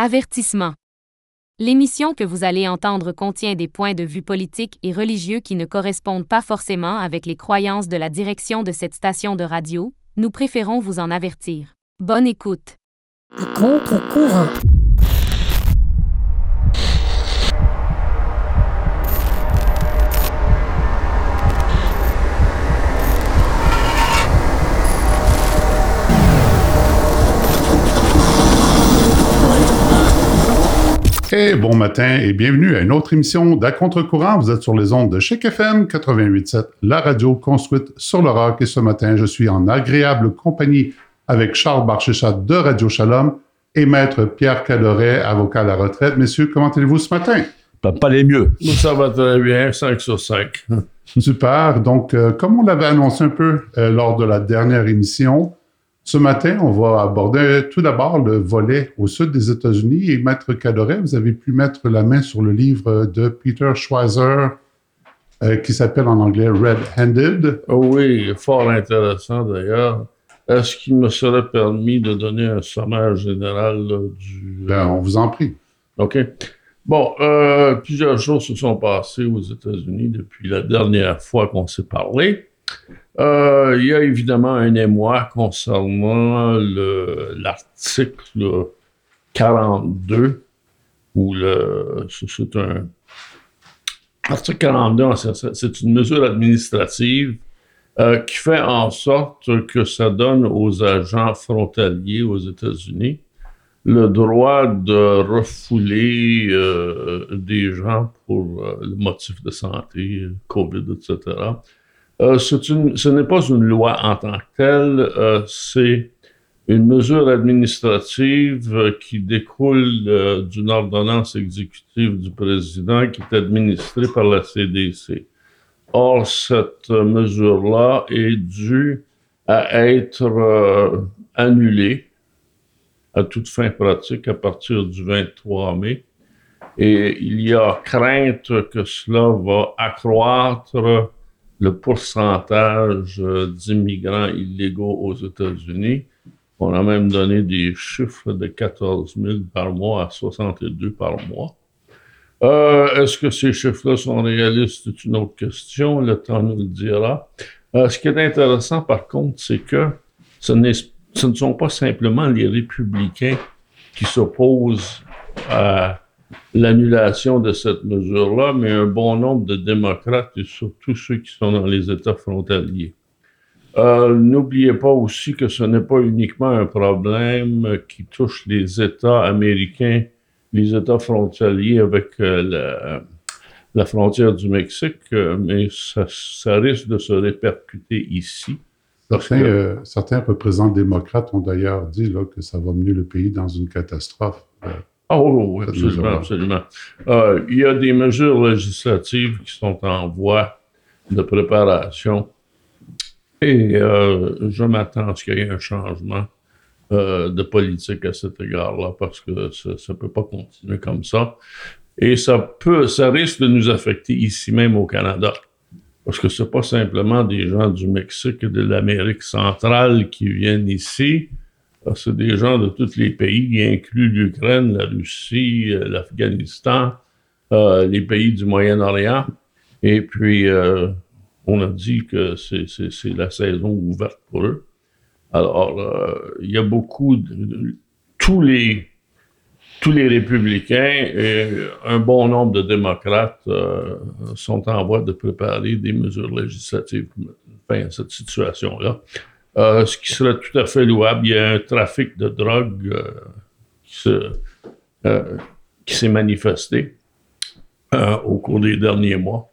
Avertissement. L'émission que vous allez entendre contient des points de vue politiques et religieux qui ne correspondent pas forcément avec les croyances de la direction de cette station de radio. Nous préférons vous en avertir. Bonne écoute. Contre-courant. Et bon matin et bienvenue à une autre émission d'À contre-courant. Vous êtes sur les ondes de Chic FM 88.7, la radio construite sur le rock. Et ce matin, je suis en agréable compagnie avec Charles Barchéchat de Radio Shalom et Maître Pierre Cadoret, avocat à la retraite. Messieurs, comment allez-vous ce matin? Pas, pas les mieux. Ça va très bien, 5 sur 5. Super. Donc, euh, comme on l'avait annoncé un peu euh, lors de la dernière émission, ce matin, on va aborder tout d'abord le volet au sud des États-Unis. Et Maître Cadoret, vous avez pu mettre la main sur le livre de Peter Schweizer euh, qui s'appelle en anglais Red-Handed. Oh oui, fort intéressant d'ailleurs. Est-ce qu'il me serait permis de donner un sommaire général là, du... Ben, on vous en prie. OK. Bon, euh, plusieurs choses se sont passées aux États-Unis depuis la dernière fois qu'on s'est parlé. Euh, il y a évidemment un émoi concernant le- l'article 42, où c'est un. L'article 42, en fait, c'est- une mesure administrative euh, qui fait en sorte que ça donne aux agents frontaliers aux États-Unis le droit de refouler euh, des gens pour le motif de santé, COVID, etc. Euh, ce n'est pas une loi en tant que telle, euh, c'est une mesure administrative euh, qui découle d'une ordonnance exécutive du président qui est administrée par la CDC. Or, cette mesure-là est due à être annulée à toute fin pratique à partir du 23 mai. Et il y a crainte que cela va accroître le pourcentage euh, d'immigrants illégaux aux États-Unis. On a même donné des chiffres de 14 000 par mois à 62 par mois. Euh, Est-ce que ces chiffres-là sont réalistes? C'est une autre question. Le temps nous le dira. Euh, ce qui est intéressant, par contre, c'est que ce, ce ne sont pas simplement les républicains qui s'opposent à l'annulation de cette mesure-là, mais un bon nombre de démocrates et surtout ceux qui sont dans les États frontaliers. Euh, N'oubliez pas aussi que ce n'est pas uniquement un problème qui touche les États américains, les États frontaliers avec euh, la, la frontière du Mexique, euh, mais ça, ça risque de se répercuter ici. Certains, que- certains représentants démocrates ont d'ailleurs dit là, que ça va mener le pays dans une catastrophe. Ah oui, oui, Cette absolument, absolument. Euh, il y a des mesures législatives qui sont en voie de préparation et euh, je m'attends à ce qu'il y ait un changement euh, de politique à cet égard-là parce que ça ne peut pas continuer comme ça. Et ça peut, ça risque de nous affecter ici même au Canada. Parce que c'est pas simplement des gens du Mexique et de l'Amérique centrale qui viennent ici. Euh, C'est des gens de tous les pays, y inclus l'Ukraine, la Russie, euh, l'Afghanistan, euh, les pays du Moyen-Orient. Et puis, euh, on a dit que c'est- la saison ouverte pour eux. Alors, il y a beaucoup de, tous les tous les républicains et un bon nombre de démocrates sont en voie de préparer des mesures législatives pour mettre fin à cette situation-là. Euh, ce qui serait tout à fait louable. Il y a un trafic de drogue euh, qui se- euh, qui s'est manifesté au cours des derniers mois,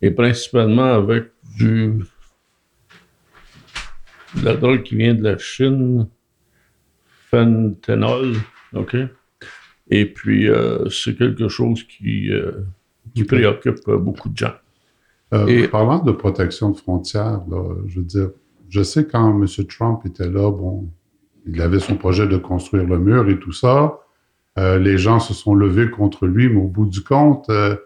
et principalement avec du, de la drogue qui vient de la Chine, fentanyl, OK? Et puis, c'est quelque chose qui, qui préoccupe beaucoup de gens. Et- Parlant de protection de frontières, là, je veux dire, je sais quand M. Trump était là, bon, il avait son projet de construire le mur et tout ça. Euh, les gens se sont levés contre lui, mais au bout du compte, euh,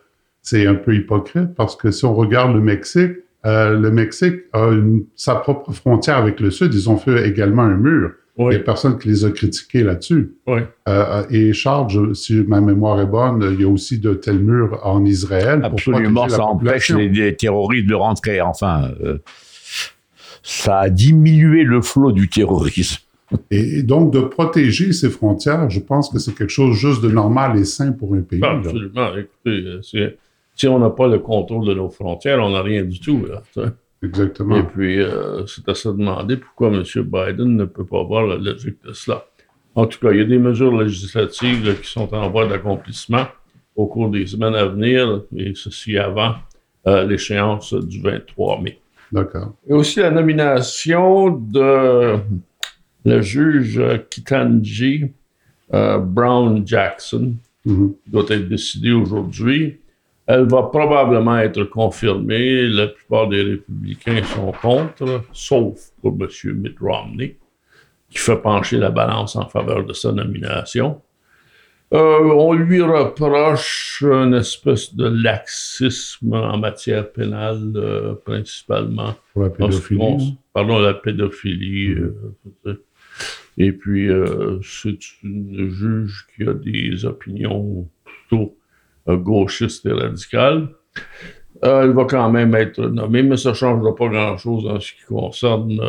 c'est un peu hypocrite parce que si on regarde le Mexique, euh, le Mexique a une- sa propre frontière avec le Sud. Ils ont fait également un mur. Il Oui, n'y a personne qui les a critiqués là-dessus. oui. Euh, et Charles, je- si ma mémoire est bonne, il y a aussi de tels murs en Israël. pour Absolument, la ça empêche les, les terroristes de rentrer. Enfin, euh, ça a diminué le flot du terrorisme. Et, donc, de protéger ces frontières, je pense que c'est quelque chose juste de normal et sain pour un pays. Là. absolument. Écoutez, si on n'a pas le contrôle de nos frontières, on n'a rien du tout. Là. Exactement. Et puis, euh, c'est à se demander pourquoi M. Biden ne peut pas voir la logique de cela. En tout cas, il y a des mesures législatives là, qui sont en voie d'accomplissement au cours des semaines à venir, et ceci avant euh, l'échéance du 23 mai. D'accord. Et aussi la nomination de le juge Kitanji euh, Brown Jackson, Mhm. doit être décidée aujourd'hui. Elle va probablement être confirmée. La plupart des républicains sont contre, sauf pour M. Mitt Romney, qui fait pencher la balance en faveur de sa nomination. Euh, on lui reproche une espèce de laxisme en matière pénale, euh, principalement Pour la pédophilie. hein? pardon, la pédophilie. euh, et puis, c'est une juge qui a des opinions plutôt gauchistes et radicales. Elle va quand même être nommée, mais ça ne changera pas grand-chose en ce qui concerne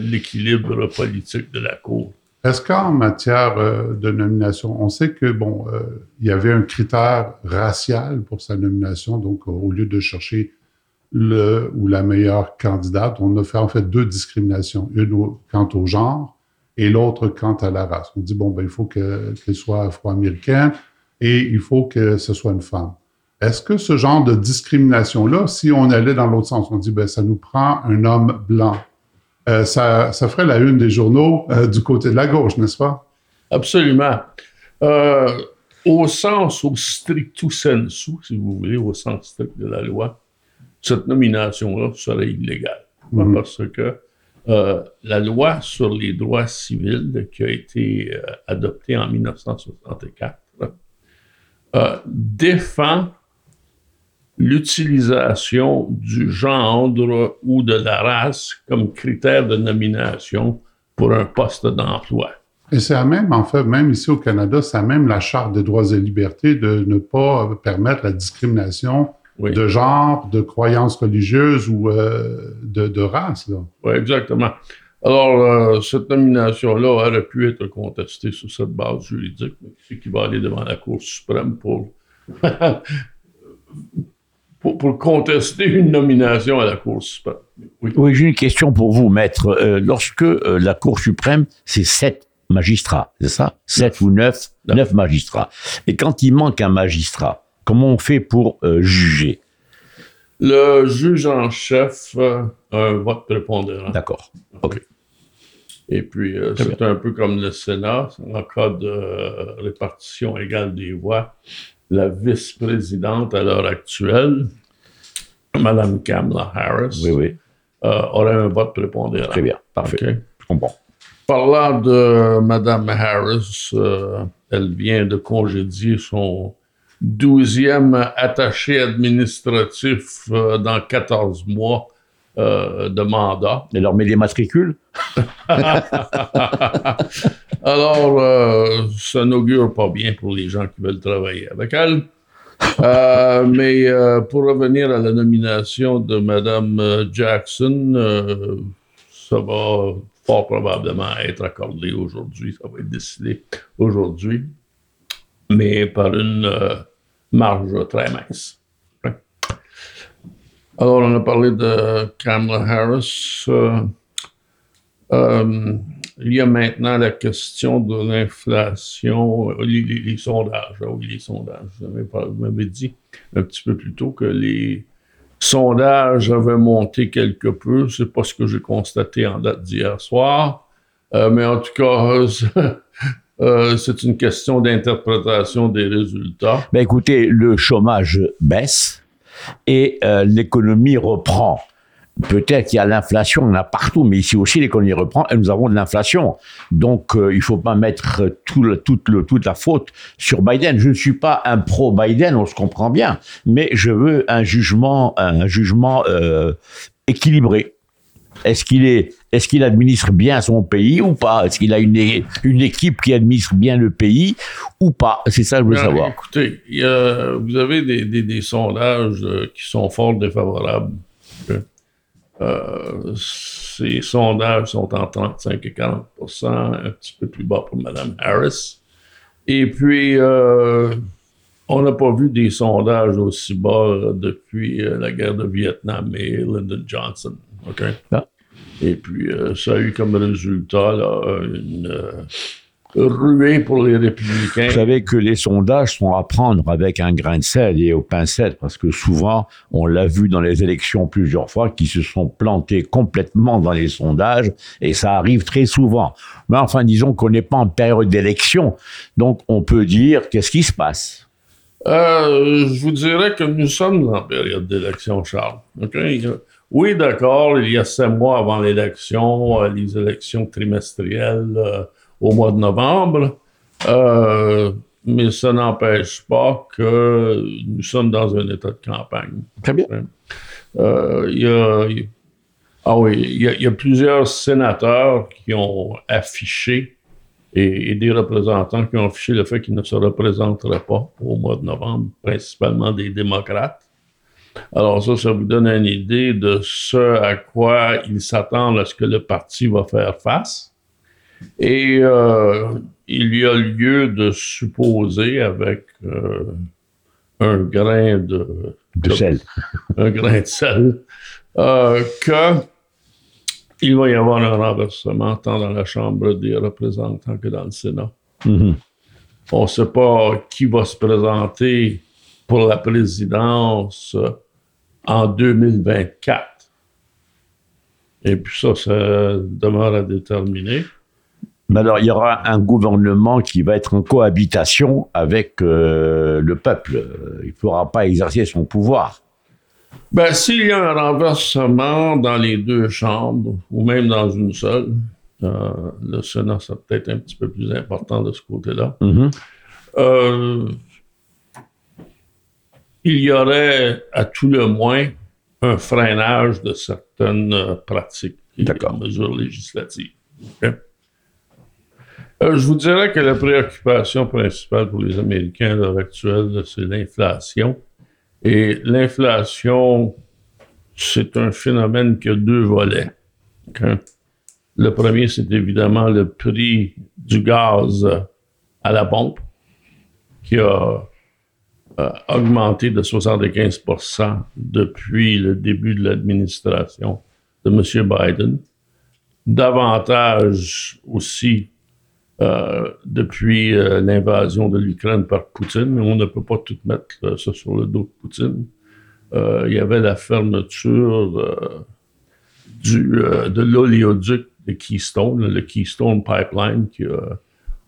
l'équilibre politique de la Cour. Est-ce qu'en matière euh, de nomination, on sait que bon, euh, il y avait un critère racial pour sa nomination, donc euh, au lieu de chercher le ou la meilleure candidate, on a fait en fait deux discriminations, une quant au genre et l'autre quant à la race. On dit bon ben il faut que- qu'elle soit afro-américaine et il faut que ce soit une femme. Est-ce que ce genre de discrimination-là, si on allait dans l'autre sens, on dit ben ça nous prend un homme blanc, euh, ça, ça ferait la une des journaux euh, du côté de la gauche, n'est-ce pas? Absolument. Euh, au sens, au stricto sensu, si vous voulez, au sens strict de la loi, cette nomination-là serait illégale. Mhm. Parce que la loi sur les droits civils qui a été adoptée en 1964 euh, défend l'utilisation du genre ou de la race comme critère de nomination pour un poste d'emploi. Et c'est à même, en fait, même ici au Canada, c'est à même la Charte des droits et libertés de ne pas euh, permettre la discrimination Oui. de genre, de croyances religieuses ou euh, de, de race. Là. Oui, exactement. Alors, euh, cette nomination-là aurait pu être contestée sur cette base juridique, mais c'est qui va aller devant la Cour suprême pour, pour, pour contester une nomination à la Cour suprême. Oui. Oui, j'ai une question pour vous, maître. Euh, lorsque euh, la Cour suprême, c'est sept magistrats, c'est ça? Sept ou neuf? Neuf. Magistrats. Et quand il manque un magistrat, comment on fait pour euh, juger? Le juge en chef a un vote prépondérant. D'accord. Et puis, euh, c'est un peu comme le Sénat, en cas de répartition égale des voix. La vice-présidente à l'heure actuelle, Mme Kamala Harris, Oui, oui. euh, aurait un vote prépondérant. Très bien. Parfait. OK. Je comprends. Parlant de Mme Harris, euh, elle vient de congédier son douzième attaché administratif euh, dans 14 mois euh, de mandat. Et leur met les matricules Alors, euh, ça n'augure pas bien pour les gens qui veulent travailler avec elle. Euh, mais euh, pour revenir à la nomination de Mme Jackson, ça va fort probablement être accordé aujourd'hui. Ça va être décidé aujourd'hui, mais par une marge très mince. Alors, on a parlé de Kamala Harris. euh, euh, il y a maintenant la question de l'inflation, les, sondages. Ah oui, les sondages. Vous m'avez dit un petit peu plus tôt que les sondages avaient monté quelque peu. C'est pas ce que j'ai constaté en date d'hier soir. Euh, mais en tout cas, c'est une question d'interprétation des résultats. Ben écoutez, le chômage baisse et euh, l'économie reprend. Peut-être qu'il y a l'inflation, on a partout, mais ici aussi l'économie reprend et nous avons de l'inflation. Donc euh, il ne faut pas mettre toute la faute sur Biden. Je ne suis pas un pro-Biden, on se comprend bien, mais je veux un jugement, un jugement euh, équilibré. Est-ce qu'il est est-ce qu'il administre bien son pays ou pas? Est-ce qu'il a une, une équipe qui administre bien le pays ou pas? C'est ça que je veux Non, savoir. Écoutez, il y a- vous avez des, des- des sondages euh, qui sont fort défavorables. Euh, ces sondages sont en 35 et 40 un petit peu plus bas pour Mme Harris. Et puis, euh, on n'a pas vu des sondages aussi bas depuis la guerre de Vietnam et Lyndon Johnson. OK? Ah. Et puis, euh, ça a eu comme résultat là, une euh, ruée pour les républicains. Vous savez que les sondages sont à prendre avec un grain de sel et aux pincettes, parce que souvent, on l'a vu dans les élections plusieurs fois, qui se sont plantés complètement dans les sondages, et ça arrive très souvent. Mais enfin, disons qu'on n'est pas en période d'élection, donc on peut dire qu'est-ce qui se passe? Euh, je vous dirais que nous sommes en période d'élection, Charles. Oui, d'accord, il y a cinq mois avant l'élection, euh, les élections trimestrielles euh, au mois de novembre, Euh, mais ça n'empêche pas que nous sommes dans un état de campagne. Très bien. Il y a, il y a- ah oui, il y, a, il y a plusieurs sénateurs qui ont affiché et, et des représentants qui ont affiché le fait qu'ils ne se représenteraient pas au mois de novembre, principalement des démocrates. Alors ça, ça vous donne une idée de ce à quoi ils s'attendent à ce que le parti va faire face. Et euh, il y a lieu de supposer avec euh, un grain de, De sel. un grain de sel, euh, que il va y avoir un renversement tant dans la Chambre des représentants que dans le Sénat. Mhm. On ne sait pas qui va se présenter pour la présidence euh, en 2024. Et puis ça, ça demeure à déterminer. Mais alors, il y aura un gouvernement qui va être en cohabitation avec euh, le peuple. Il ne pourra pas exercer son pouvoir. Ben, s'il y a un renversement dans les deux chambres, ou même dans une seule, euh, le Sénat, ça peut-être un petit peu plus important de ce côté-là. Mhm. Euh, il y aurait à tout le moins un freinage de certaines euh, pratiques et D'accord. mesures législatives. Ok? Euh, je vous dirais que la préoccupation principale pour les Américains à l'heure actuelle, c'est l'inflation. Et l'inflation, c'est un phénomène qui a deux volets. Le premier, c'est évidemment le prix du gaz à la pompe qui a augmenté de 75% depuis le début de l'administration de M. Biden. Davantage aussi euh, depuis euh, l'invasion de l'Ukraine par Poutine, mais on ne peut pas tout mettre euh, sur le dos de Poutine. Euh, il y avait la fermeture du, de l'oléoduc de Keystone, le Keystone Pipeline, qui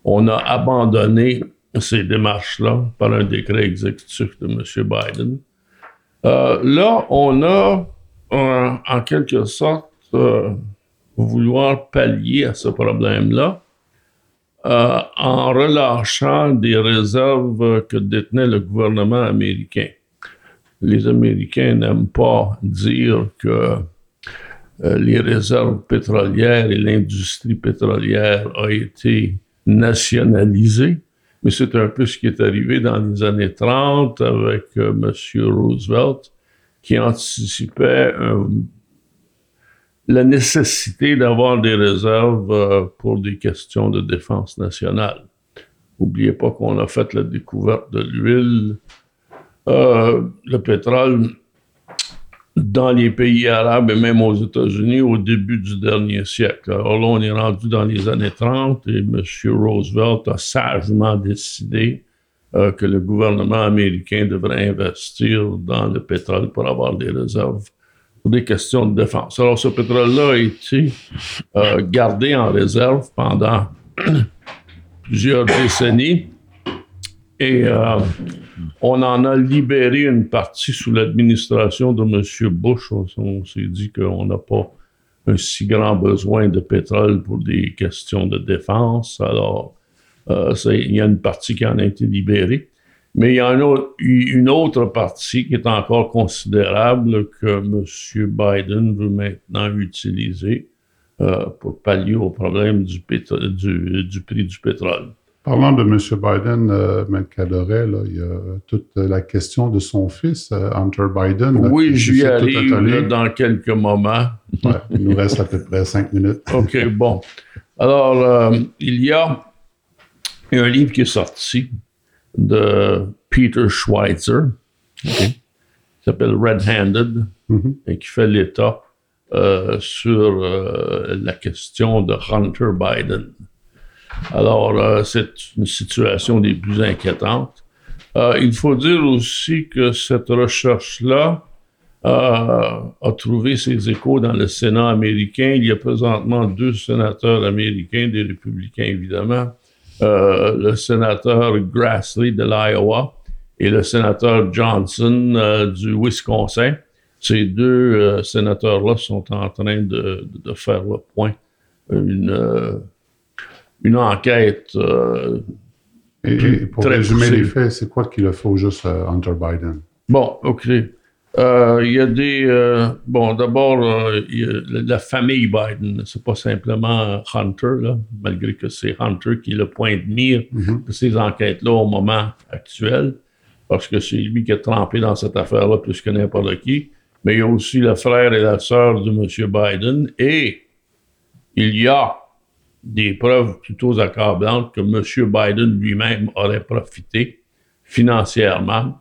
on a abandonné ces démarches-là par un décret exécutif de M. Biden. Euh, là, on a, euh, en quelque sorte, euh, vouloir pallier à ce problème-là euh, en relâchant des réserves que détenait le gouvernement américain. Les Américains n'aiment pas dire que les réserves pétrolières et l'industrie pétrolière ont été nationalisées, mais c'est un peu ce qui est arrivé dans les années 30 avec euh, M. Roosevelt, qui anticipait un- la nécessité d'avoir des réserves euh, pour des questions de défense nationale. N'oubliez pas qu'on a fait la découverte de l'huile, euh, le pétrole dans les pays arabes et même aux États-Unis au début du dernier siècle. Alors là, on est rendu dans les années 30 et M. Roosevelt a sagement décidé euh, que le gouvernement américain devrait investir dans le pétrole pour avoir des réserves pour des questions de défense. Alors ce pétrole-là a été euh, gardé en réserve pendant plusieurs décennies et euh, on en a libéré une partie sous l'administration de M. Bush. On, s'est dit qu'on n'a pas un si grand besoin de pétrole pour des questions de défense. Alors, euh, il y a une partie qui en a été libérée. Mais il y a une autre partie qui est encore considérable que M. Biden veut maintenant utiliser euh, pour pallier au problème du prix du pétrole. Parlant de M. Biden, euh, M. Cadoret, là, il y a toute la question de son fils, euh, Hunter Biden. là, Oui, j'y arrive là, dans quelques moments. Ouais, il nous reste à peu près cinq minutes. OK, bon. Alors, euh, il y a un livre qui est sorti de Peter Schweitzer, qui s'appelle Red Handed, Mhm. et qui fait l'état euh, sur la question de Hunter Biden. Alors, euh, c'est une situation des plus inquiétantes. Euh, il faut dire aussi que cette recherche-là euh, a trouvé ses échos dans le Sénat américain. Il y a présentement deux sénateurs américains, des républicains évidemment, le sénateur Grassley de l'Iowa et le sénateur Johnson du Wisconsin. Ces deux sénateurs-là sont en train de, faire le point. Une enquête euh, Et, et pour Très résumer les faits, c'est quoi qu'il leur faut juste euh, Hunter Biden? Bon, OK. Euh, Il y a des. euh, bon, d'abord, la, famille Biden. C'est pas simplement Hunter, là, malgré que c'est Hunter qui est le point de mire Mhm. de ces enquêtes-là au moment actuel, parce que c'est lui qui est trempé dans cette affaire-là plus que n'importe qui. Mais il y a aussi le frère et la sœur de M. Biden. Et il y a des preuves plutôt accablantes que M. Biden lui-même aurait profité financièrement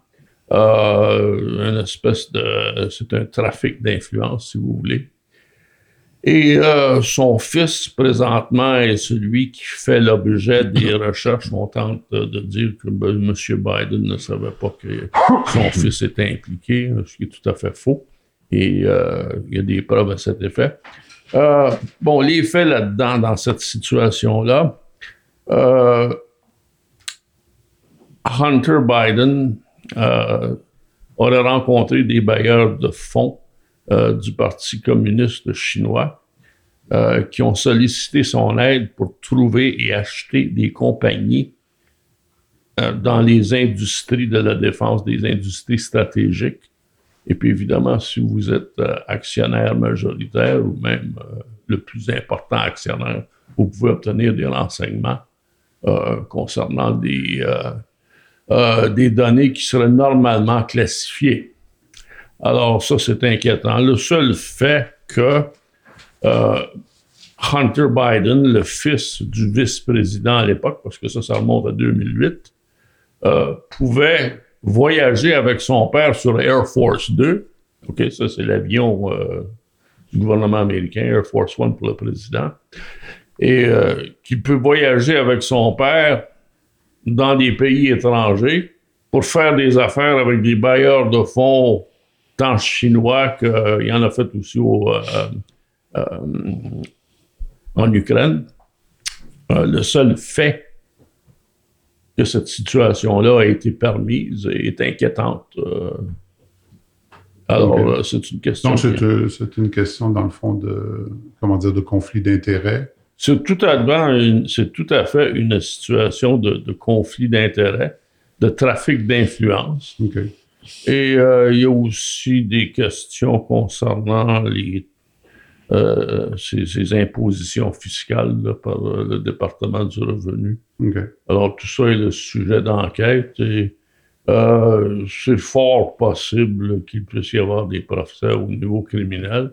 euh, une espèce de. C'est un trafic d'influence, si vous voulez. Et euh, son fils, présentement, est celui qui fait l'objet des recherches. On tente de, de dire que ben, M. Biden ne savait pas que son fils était impliqué, ce qui est tout à fait faux. Et euh, il y a des preuves à cet effet. Euh, bon, les faits là-dedans, dans cette situation-là, euh, Hunter Biden euh, aurait rencontré des bailleurs de fonds euh, du Parti communiste chinois qui ont sollicité son aide pour trouver et acheter des compagnies dans les industries de la défense, des industries stratégiques. Et puis évidemment, si vous êtes euh, actionnaire majoritaire ou même euh, le plus important actionnaire, vous pouvez obtenir des renseignements euh, concernant des, données qui seraient normalement classifiées. Alors ça, c'est inquiétant. Le seul fait que Hunter Biden, le fils du vice-président à l'époque, parce que ça, ça remonte à 2008, euh, pouvait voyager avec son père sur Air Force 2. OK, ça, c'est l'avion euh, du gouvernement américain, Air Force One pour le président. Et euh, qui peut voyager avec son père dans des pays étrangers pour faire des affaires avec des bailleurs de fonds tant chinois qu'il y en a fait aussi au, euh, euh, en Ukraine. Euh, le seul fait que cette situation-là a été permise est inquiétante. euh. alors, euh, c'est une question. Donc, c'est une question, dans le fond, de, comment dire, de conflit d'intérêts. C'est tout, à tout fait une situation de, de conflit d'intérêts, de trafic d'influence. Et euh, il y a aussi des questions concernant les, euh, ces, ces impositions fiscales là, par euh, le département du revenu. Alors, tout ça est le sujet d'enquête et euh, c'est fort possible qu'il puisse y avoir des procès au niveau criminel.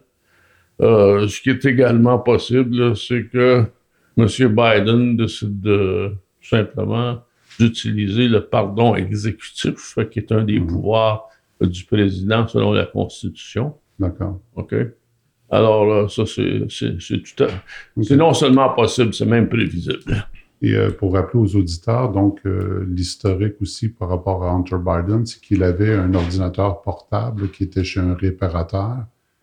Euh, ce qui est également possible, c'est que M. Biden décide de simplement d'utiliser le pardon exécutif, qui est un des Mhm. pouvoirs du président selon la Constitution. D'accord. OK? Alors, là, ça, c'est c'est- c'est tout à... Ok. C'est non seulement possible, c'est même prévisible. Et euh, pour rappeler aux auditeurs, donc, euh, l'historique aussi par rapport à Hunter Biden, c'est qu'il avait un ordinateur portable qui était chez un réparateur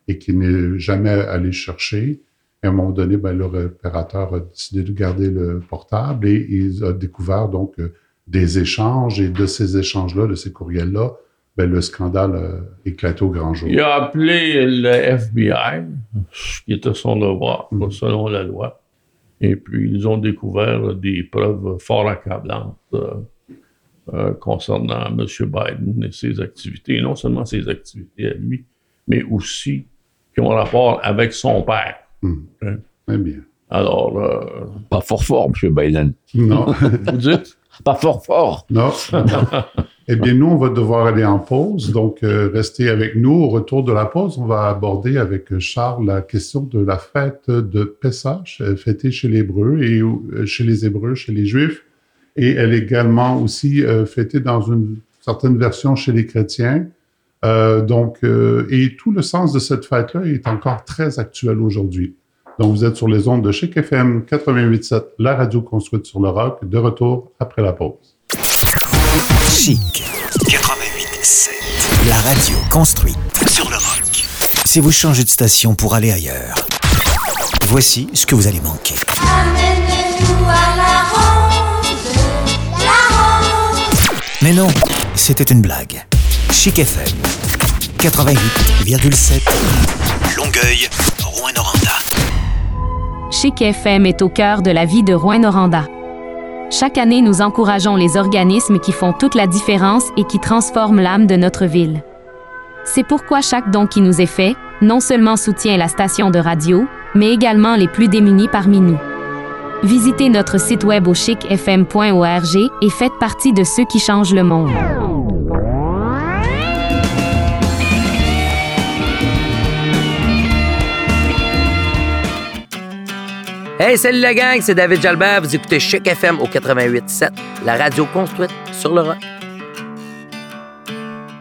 et qu'il n'est jamais allé chercher. Et à un moment donné, ben, le réparateur a décidé de garder le portable et il a découvert donc euh, des échanges et de ces échanges-là, de ces courriels-là, ben, le scandale a éclaté au grand jour. Il a appelé le FBI, ce qui était son devoir, Mhm. selon la loi. Et puis, ils ont découvert des preuves fort accablantes euh, euh, concernant M. Biden et ses activités. Et non seulement ses activités à lui, mais aussi qui ont rapport avec son père. Mhm. Hein? Très bien. Alors, euh, Pas fort fort, M. Biden. Non, vous dites? Pas fort fort. non. eh bien, nous, on va devoir aller en pause. Donc, euh, restez avec nous. Au retour de la pause, on va aborder avec Charles la question de la fête de Pessah, euh, fêtée chez les Hébreux et euh, chez les Hébreux, chez les Juifs. Et elle est également aussi euh, fêtée dans une certaine version chez les chrétiens. Euh, donc, euh, et tout le sens de cette fête-là est encore très actuel aujourd'hui. Donc, vous êtes sur les ondes de Chic FM 88.7, la radio construite sur le rock, de retour après la pause. Chic 88.7. La radio construite sur le rock. Si vous changez de station pour aller ailleurs, voici ce que vous allez manquer. Amenez-nous à la ronde, la ronde. Mais non, c'était une blague. Chic FM 88,7. Longueuil, Rouen-Noranda. Chic FM est au cœur de la vie de Rouen-Noranda. Chaque année, nous encourageons les organismes qui font toute la différence et qui transforment l'âme de notre ville. C'est pourquoi chaque don qui nous est fait, non seulement soutient la station de radio, mais également les plus démunis parmi nous. Visitez notre site web au chicfm.org et faites partie de ceux qui changent le monde. Hey, salut la gang, c'est David Jalbert. Vous écoutez Chic FM au 88.7, la radio construite sur le rock.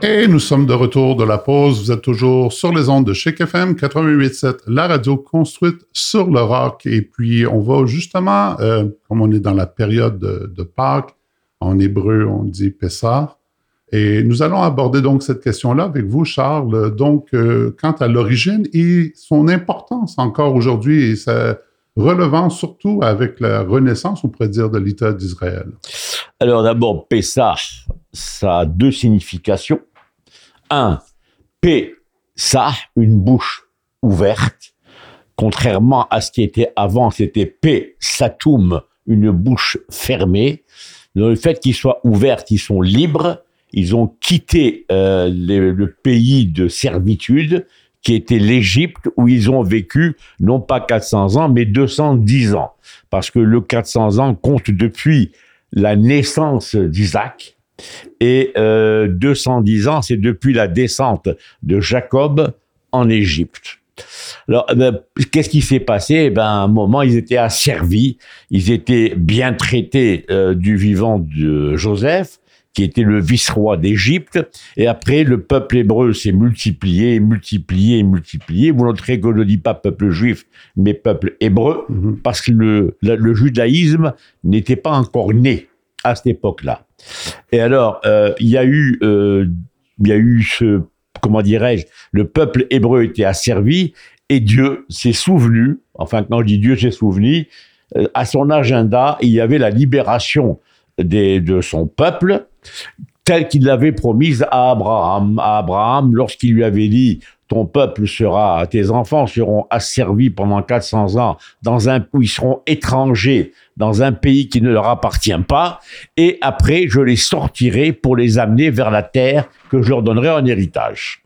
Et nous sommes de retour de la pause. Vous êtes toujours sur les ondes de Chic FM 88.7, la radio construite sur le rock. Et puis, on va justement, euh, comme on est dans la période de, Pâques, en hébreu, on dit Pessah. Et nous allons aborder donc cette question-là avec vous, Charles. Donc, euh, quant à l'origine et son importance encore aujourd'hui et sa relevance surtout avec la renaissance, on pourrait dire, de l'État d'Israël. Alors d'abord, Pessah, ça a deux significations. Un, Pessah, une bouche ouverte. Contrairement à ce qui était avant, c'était Pessatum, une bouche fermée. Dans le fait qu'ils soient ouverts, ils sont libres. Ils ont quitté euh, le pays de servitude qui était l'Égypte, où ils ont vécu non pas 400 ans, mais 210 ans. Parce que le 400 ans compte depuis la naissance d'Isaac, et euh, 210 ans, c'est depuis la descente de Jacob en Égypte. Alors, eh qu'est-ce qui s'est passé? Eh ben, à un moment, ils étaient asservis, ils étaient bien traités euh, du vivant de Joseph, qui était le vice-roi d'Égypte. Et après, le peuple hébreu s'est multiplié, multiplié, multiplié. Vous noterez que je ne dis pas peuple juif, mais peuple hébreu, Mhm. parce que le, judaïsme n'était pas encore né à cette époque-là. Et alors, euh, il y a eu, euh, y a eu ce, comment dirais-je, le peuple hébreu était asservi et Dieu s'est souvenu, enfin quand je dis Dieu s'est souvenu, euh, à son agenda, il y avait la libération des, de son peuple, telle qu'il l'avait promise à Abraham. À Abraham, lorsqu'il lui avait dit, ton peuple sera, tes enfants seront asservis pendant 400 ans dans un, où ils seront étrangers dans un pays qui ne leur appartient pas, et après je les sortirai pour les amener vers la terre que je leur donnerai en héritage.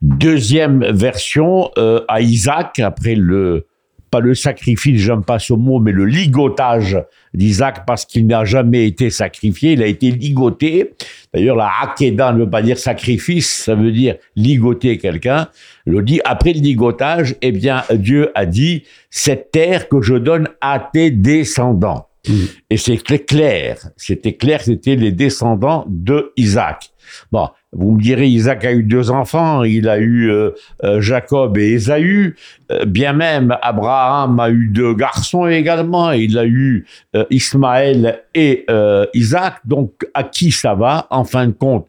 Deuxième version, euh, à Isaac, après le, pas le sacrifice, j'aime pas ce mot, mais le ligotage d'Isaac parce qu'il n'a jamais été sacrifié, il a été ligoté. D'ailleurs, la Hakeda ne veut pas dire sacrifice, ça veut dire ligoter quelqu'un. Le dit, après le ligotage, eh bien, Dieu a dit, cette terre que je donne à tes descendants. Et c'était clair, c'était clair, c'était les descendants de Isaac. Bon, vous me direz, Isaac a eu deux enfants, il a eu euh, euh, Jacob et Ésaü, Euh, bien même Abraham a eu deux garçons également, il a eu euh, Ismaël et euh, Isaac, donc à qui ça va En fin de compte,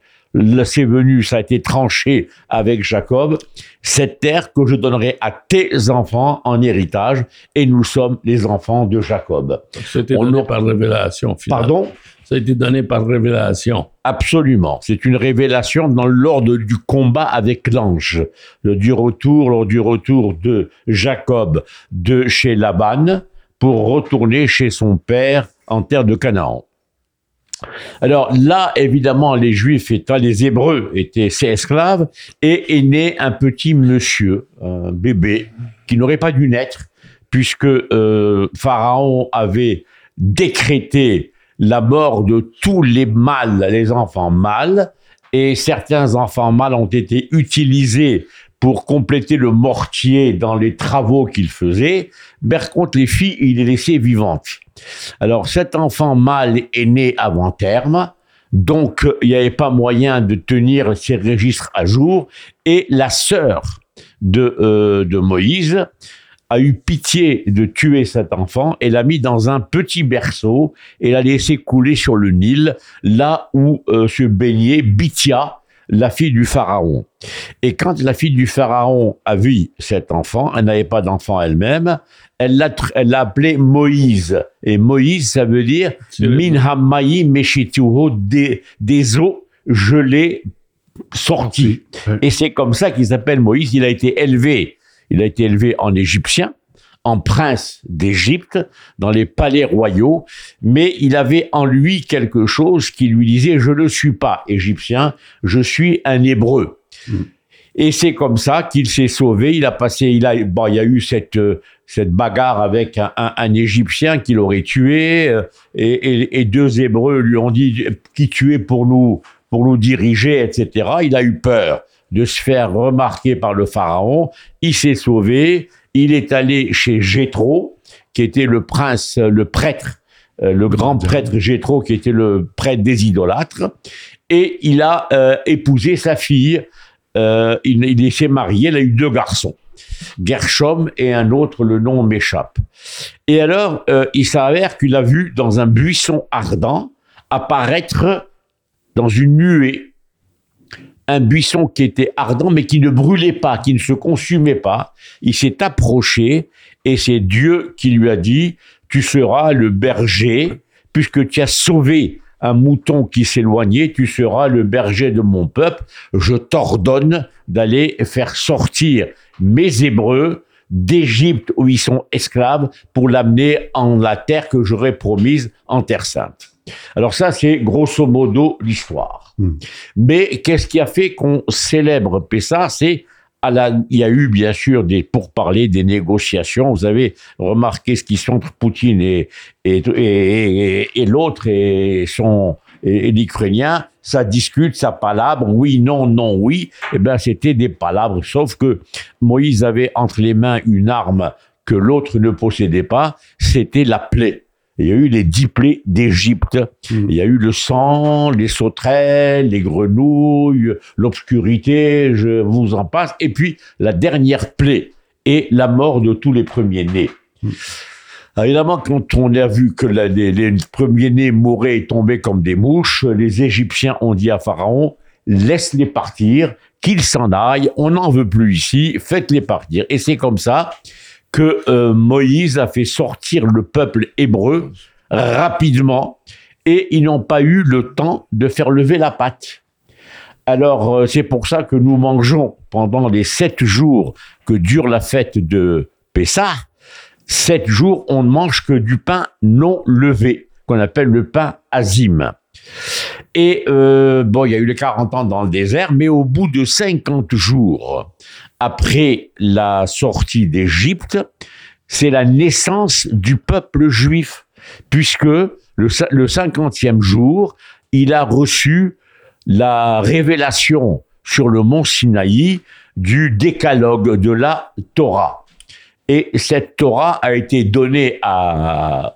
c'est venu, ça a été tranché avec Jacob, cette terre que je donnerai à tes enfants en héritage, et nous sommes les enfants de Jacob. C'était On donné l'a- par révélation, finalement. Pardon? Ça a été donné par révélation. Absolument. C'est une révélation dans l'ordre du combat avec l'ange. Le du retour, lors du retour de Jacob de chez Laban pour retourner chez son père en terre de Canaan. Alors là, évidemment, les Juifs étant, les Hébreux étaient ses esclaves et est né un petit monsieur, un bébé, qui n'aurait pas dû naître, puisque euh, Pharaon avait décrété la mort de tous les mâles, les enfants mâles, et certains enfants mâles ont été utilisés pour compléter le mortier dans les travaux qu'il faisait. Par contre, les filles, il les laissait vivantes. Alors, cet enfant mâle est né avant terme, donc il n'y avait pas moyen de tenir ces registres à jour, et la sœur de, euh, de Moïse a eu pitié de tuer cet enfant et l'a mis dans un petit berceau et l'a laissé couler sur le Nil, là où euh, se baignait Bithia, la fille du pharaon. Et quand la fille du pharaon a vu cet enfant, elle n'avait pas d'enfant elle-même, elle l'a elle appelé Moïse. Et Moïse, ça veut dire C'est le- Min hamayi meshituho des, des eaux gelées sorties. Ouais. Et c'est comme ça qu'il s'appelle Moïse. Il a été élevé. Il a été élevé en égyptien, en prince d'Égypte, dans les palais royaux, mais il avait en lui quelque chose qui lui disait je ne suis pas égyptien, je suis un hébreu. Et c'est comme ça qu'il s'est sauvé. Il a passé, il a, bon, il y a eu cette euh, cette bagarre avec un, un- un Égyptien qui l'aurait tué, euh, et, et- et deux Hébreux lui ont dit qui tu es pour nous pour nous diriger, etc. Il a eu peur de se faire remarquer par le pharaon. Il s'est sauvé. Il est allé chez Jéthro, qui était le prince, le prêtre, euh, le grand prêtre Jéthro, qui était le prêtre des idolâtres, et il a euh, épousé sa fille. Euh, il, s'est marié. Il a eu deux garçons. Gershom et un autre, le nom m'échappe. Et alors, euh, il s'avère qu'il a vu dans un buisson ardent apparaître dans une nuée un buisson qui était ardent mais qui ne brûlait pas, qui ne se consumait pas. Il s'est approché et c'est Dieu qui lui a dit, tu seras le berger, puisque tu as sauvé un mouton qui s'éloignait, tu seras le berger de mon peuple. Je t'ordonne d'aller faire sortir mes Hébreux d'Égypte où ils sont esclaves pour l'amener en la terre que j'aurais promise en terre sainte. Alors ça, c'est grosso modo l'histoire. Hmm. Mais qu'est-ce qui a fait qu'on célèbre Pessah? C'est il y a eu bien sûr des pourparlers, des négociations. Vous avez remarqué ce qui sont entre Poutine et l'autre et son et, l'Ukrainien. Ça discute, ça palabre, oui, non, non, oui. Eh ben, c'était des palabres. Sauf que Moïse avait entre les mains une arme que l'autre ne possédait pas. C'était la plaie. Il y a eu les dix plaies d'Égypte. Mm. Il y a eu le sang, les sauterelles, les grenouilles, l'obscurité, je vous en passe. Et puis, la dernière plaie est la mort de tous les premiers-nés. Alors, évidemment, quand on a vu que la- les, les premiers-nés mouraient et tombaient comme des mouches, les Égyptiens ont dit à Pharaon, laisse-les partir, qu'ils s'en aillent, on n'en veut plus ici, faites-les partir. Et c'est comme ça que euh, Moïse a fait sortir le peuple hébreu rapidement et ils n'ont pas eu le temps de faire lever la patte. Alors euh, c'est pour ça que nous mangeons pendant les sept jours que dure la fête de Pessah, sept jours on ne mange que du pain non levé, qu'on appelle le pain azim. Et euh, bon, il y a eu les 40 ans dans le désert, mais au bout de 50 jours après la sortie d'Égypte, c'est la naissance du peuple juif, puisque le, cin- le 50e jour, il a reçu la révélation sur le mont Sinaï du décalogue de la Torah. Et cette Torah a été donnée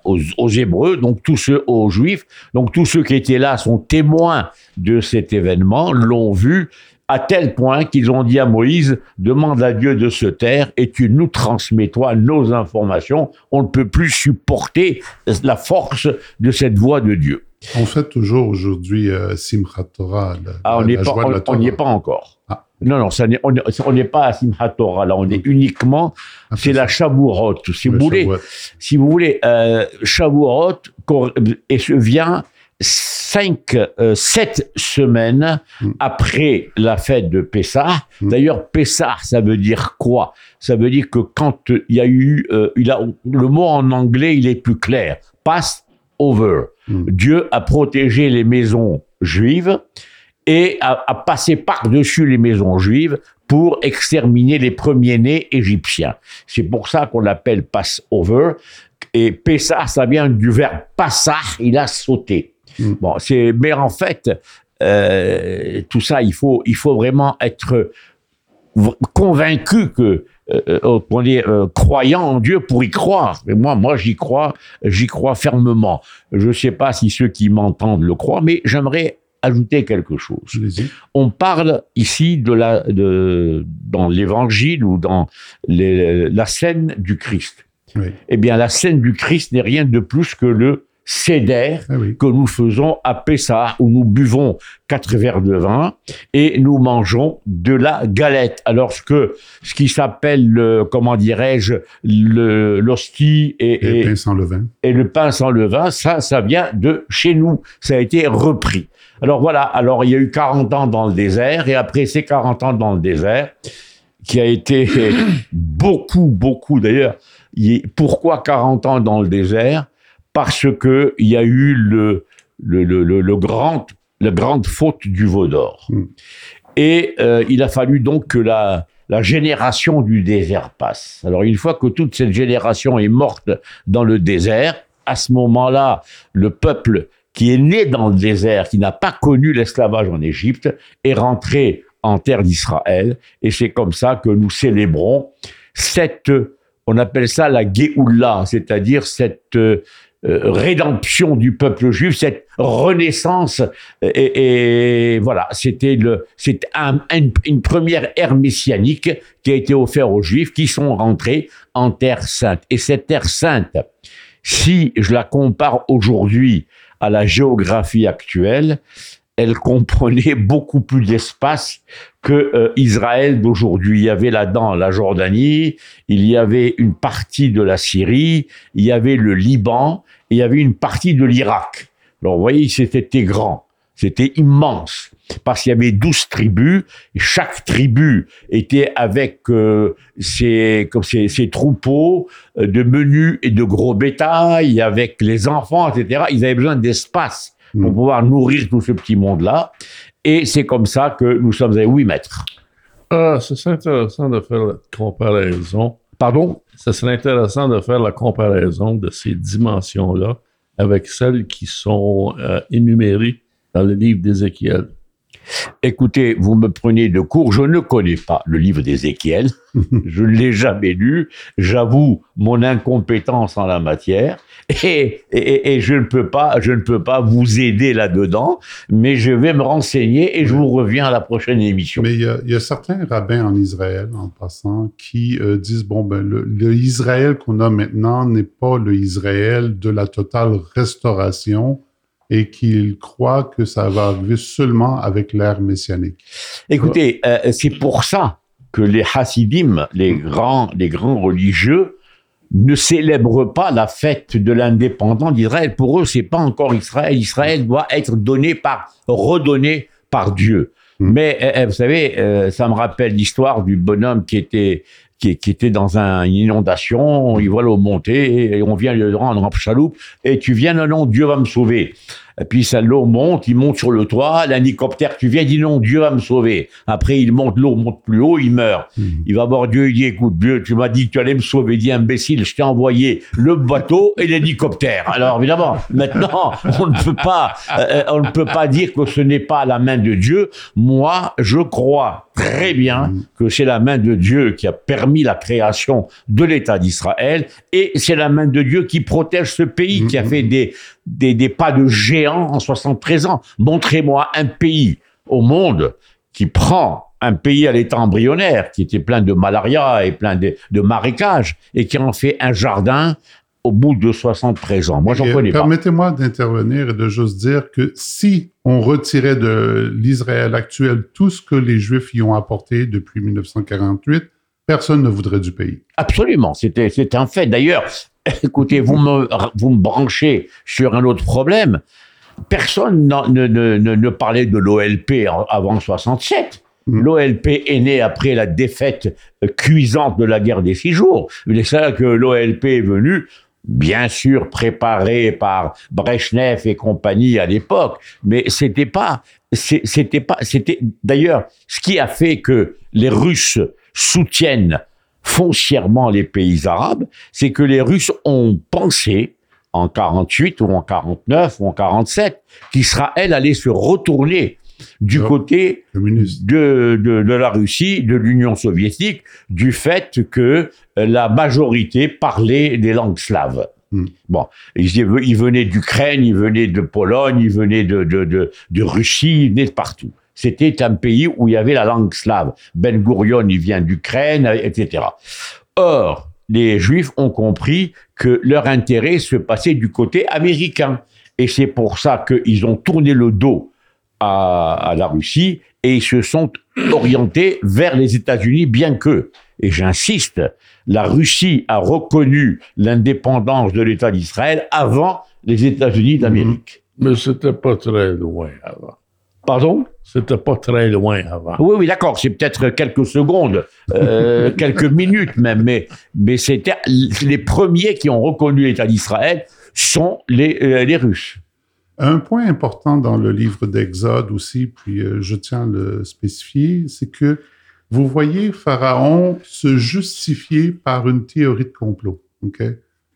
aux Hébreux, donc tous ceux aux Juifs, donc tous ceux qui étaient là sont témoins de cet événement, l'ont vu, à tel point qu'ils ont dit à Moïse, demande à Dieu de se taire et tu nous transmets, toi, nos informations. On ne peut plus supporter la force de cette voix de Dieu. On fait toujours aujourd'hui euh, Simchat Torah. la- Ah, on n'y est pas encore. Ah. Non, non, ça on n'est pas à Simchat Torah, là, on est uniquement, Après c'est la Shavuot. Si vous voulez, si vous voulez, Shavuot vient cinq, euh, sept semaines Mm. après la fête de Pessah. Mm. D'ailleurs, Pessah, ça veut dire quoi? Ça veut dire que quand il y a eu, euh, il a, le mot en anglais, il est plus clair. Pass over. Mm. Dieu a protégé les maisons juives et a, a passé par-dessus les maisons juives pour exterminer les premiers-nés égyptiens. C'est pour ça qu'on l'appelle Passover. Et Pessah, ça vient du verbe passar, il a sauté. Mm. Bon, c'est, mais en fait, euh, tout ça, il faut, il faut vraiment être convaincu que, euh, euh, comment dire, euh, croyant en Dieu pour y croire. Et moi, moi, j'y crois, j'y crois fermement. Je ne sais pas si ceux qui m'entendent le croient, mais j'aimerais ajouter quelque chose on parle ici de la, de, dans l'évangile ou dans les- la scène du Christ. Oui. Eh bien, la scène du Christ n'est rien de plus que le cédère Ah oui. que nous faisons à Pessah, où nous buvons quatre verres de vin et nous mangeons de la galette. Alors que ce qui s'appelle, le- comment dirais-je, le- l'hostie et, Et et- pain sans levain. et le pain sans levain, ça, ça vient de chez nous. Ça a été repris. Alors voilà, alors il y a eu 40 ans dans le désert, et après ces 40 ans dans le désert, qui a été beaucoup, beaucoup d'ailleurs. il- Pourquoi 40 ans dans le désert? Parce que il y a eu le, le, le, le, le grand, la grande faute du veau d'or. Mm. Et euh, il a fallu donc que la, la génération du désert passe. Alors une fois que toute cette génération est morte dans le désert, à ce moment-là, le peuple qui est né dans le désert, qui n'a pas connu l'esclavage en Égypte, est rentré en terre d'Israël. Et c'est comme ça que nous célébrons cette, on appelle ça la Géoula, c'est-à-dire cette euh, rédemption du peuple juif, cette renaissance. Et, et voilà, c'était le, c'est un- une première ère messianique qui a été offerte aux juifs qui sont rentrés en terre sainte. Et cette terre sainte, si je la compare aujourd'hui à la géographie actuelle, elle comprenait beaucoup plus d'espace que euh, Israël d'aujourd'hui. Il y avait là-dedans la Jordanie, il y avait une partie de la Syrie, il y avait le Liban, il y avait une partie de l'Irak. Alors vous voyez, c'était grand, c'était immense, parce qu'il y avait douze tribus, et chaque tribu était avec euh, ses, comme ses, ses troupeaux euh, de menus et de gros bétail, avec les enfants, etc. Ils avaient besoin d'espace pour Mm. pouvoir nourrir tout ce petit monde-là. Et c'est comme ça que nous sommes à 8 mètres. Ah, ce serait intéressant de faire la comparaison. Pardon? Ce serait intéressant de faire la comparaison de ces dimensions-là avec celles qui sont euh, énumérées dans le livre d'Ézéchiel. Écoutez, vous me prenez de court, je ne connais pas le livre d'Ézéchiel, je ne l'ai jamais lu, j'avoue mon incompétence en la matière, et, et, et je, ne peux pas, je ne peux pas vous aider là-dedans, mais je vais me renseigner et je vous reviens à la prochaine émission. Mais il y, a, il y a certains rabbins en Israël, en passant, qui euh, disent, bon, ben, le, le Israël qu'on a maintenant n'est pas le Israël de la totale restauration et qu'ils croient que ça va arriver seulement avec l'ère messianique. Écoutez, euh, c'est pour ça que les Hasidim, les grands, les grands religieux, ne célèbrent pas la fête de l'indépendance d'Israël. Pour eux, c'est pas encore Israël. Israël doit être donné par, redonné par Dieu. Mm. Mais euh, euh, vous savez, euh, ça me rappelle l'histoire du bonhomme qui était qui, qui était dans un, une inondation. Il voit l'eau monter et on vient le rendre en chaloupe. Et tu viens, non, non, Dieu va me sauver. Et puis ça, l'eau monte, il monte sur le toit, l'hélicoptère, tu viens, dis non, Dieu va me sauver. Après, il monte, l'eau monte plus haut, il meurt. Il va voir Dieu, il dit, écoute, Dieu, tu m'as dit que tu allais me sauver. Il dit, imbécile, je t'ai envoyé le bateau et l'hélicoptère. Alors, évidemment, maintenant, on ne peut pas, euh, on ne peut pas dire que ce n'est pas la main de Dieu. Moi, je crois très bien que c'est la main de Dieu qui a permis la création de l'État d'Israël et c'est la main de Dieu qui protège ce pays, qui a fait des, des, des pas de géant en 73 ans. Montrez-moi un pays au monde qui prend un pays à l'état embryonnaire, qui était plein de malaria et plein de, de marécages, et qui en fait un jardin au bout de 73 ans. Moi, j'en connais pas. Permettez-moi d'intervenir et de juste dire que si on retirait de l'Israël actuel tout ce que les Juifs y ont apporté depuis 1948, personne ne voudrait du pays. Absolument, c'était un fait. D'ailleurs, écoutez, vous me vous me branchez sur un autre problème. Personne ne, ne, ne, ne parlait de l'OLP avant 67. Mm. L'OLP est né après la défaite euh, cuisante de la guerre des six jours. C'est ça que l'OLP est venu bien sûr préparé par Brezhnev et compagnie à l'époque, mais c'était pas, c'était pas, c'était d'ailleurs ce qui a fait que les Russes soutiennent foncièrement les pays arabes, c'est que les Russes ont pensé en 48 ou en 49 ou en 47 qu'Israël allait se retourner du côté de, de, de la Russie, de l'Union soviétique, du fait que euh, la majorité parlait des langues slaves. Hmm. Bon, ils, ils venaient d'Ukraine, ils venaient de Pologne, ils venaient de, de, de, de Russie, ils venaient de partout. C'était un pays où il y avait la langue slave. Ben Gurion, il vient d'Ukraine, etc. Or, les Juifs ont compris que leur intérêt se passait du côté américain. Et c'est pour ça qu'ils ont tourné le dos à, la Russie et ils se sont orientés vers les États-Unis, bien que, et j'insiste, la Russie a reconnu l'indépendance de l'État d'Israël avant les États-Unis d'Amérique. Mais c'était pas très loin avant. Pardon C'était pas très loin avant. Oui, oui, d'accord, c'est peut-être quelques secondes, euh, quelques minutes même, mais, mais c'était les premiers qui ont reconnu l'État d'Israël sont les, euh, les Russes. Un point important dans le livre d'Exode aussi, puis euh, je tiens à le spécifier, c'est que vous voyez Pharaon se justifier par une théorie de complot. OK?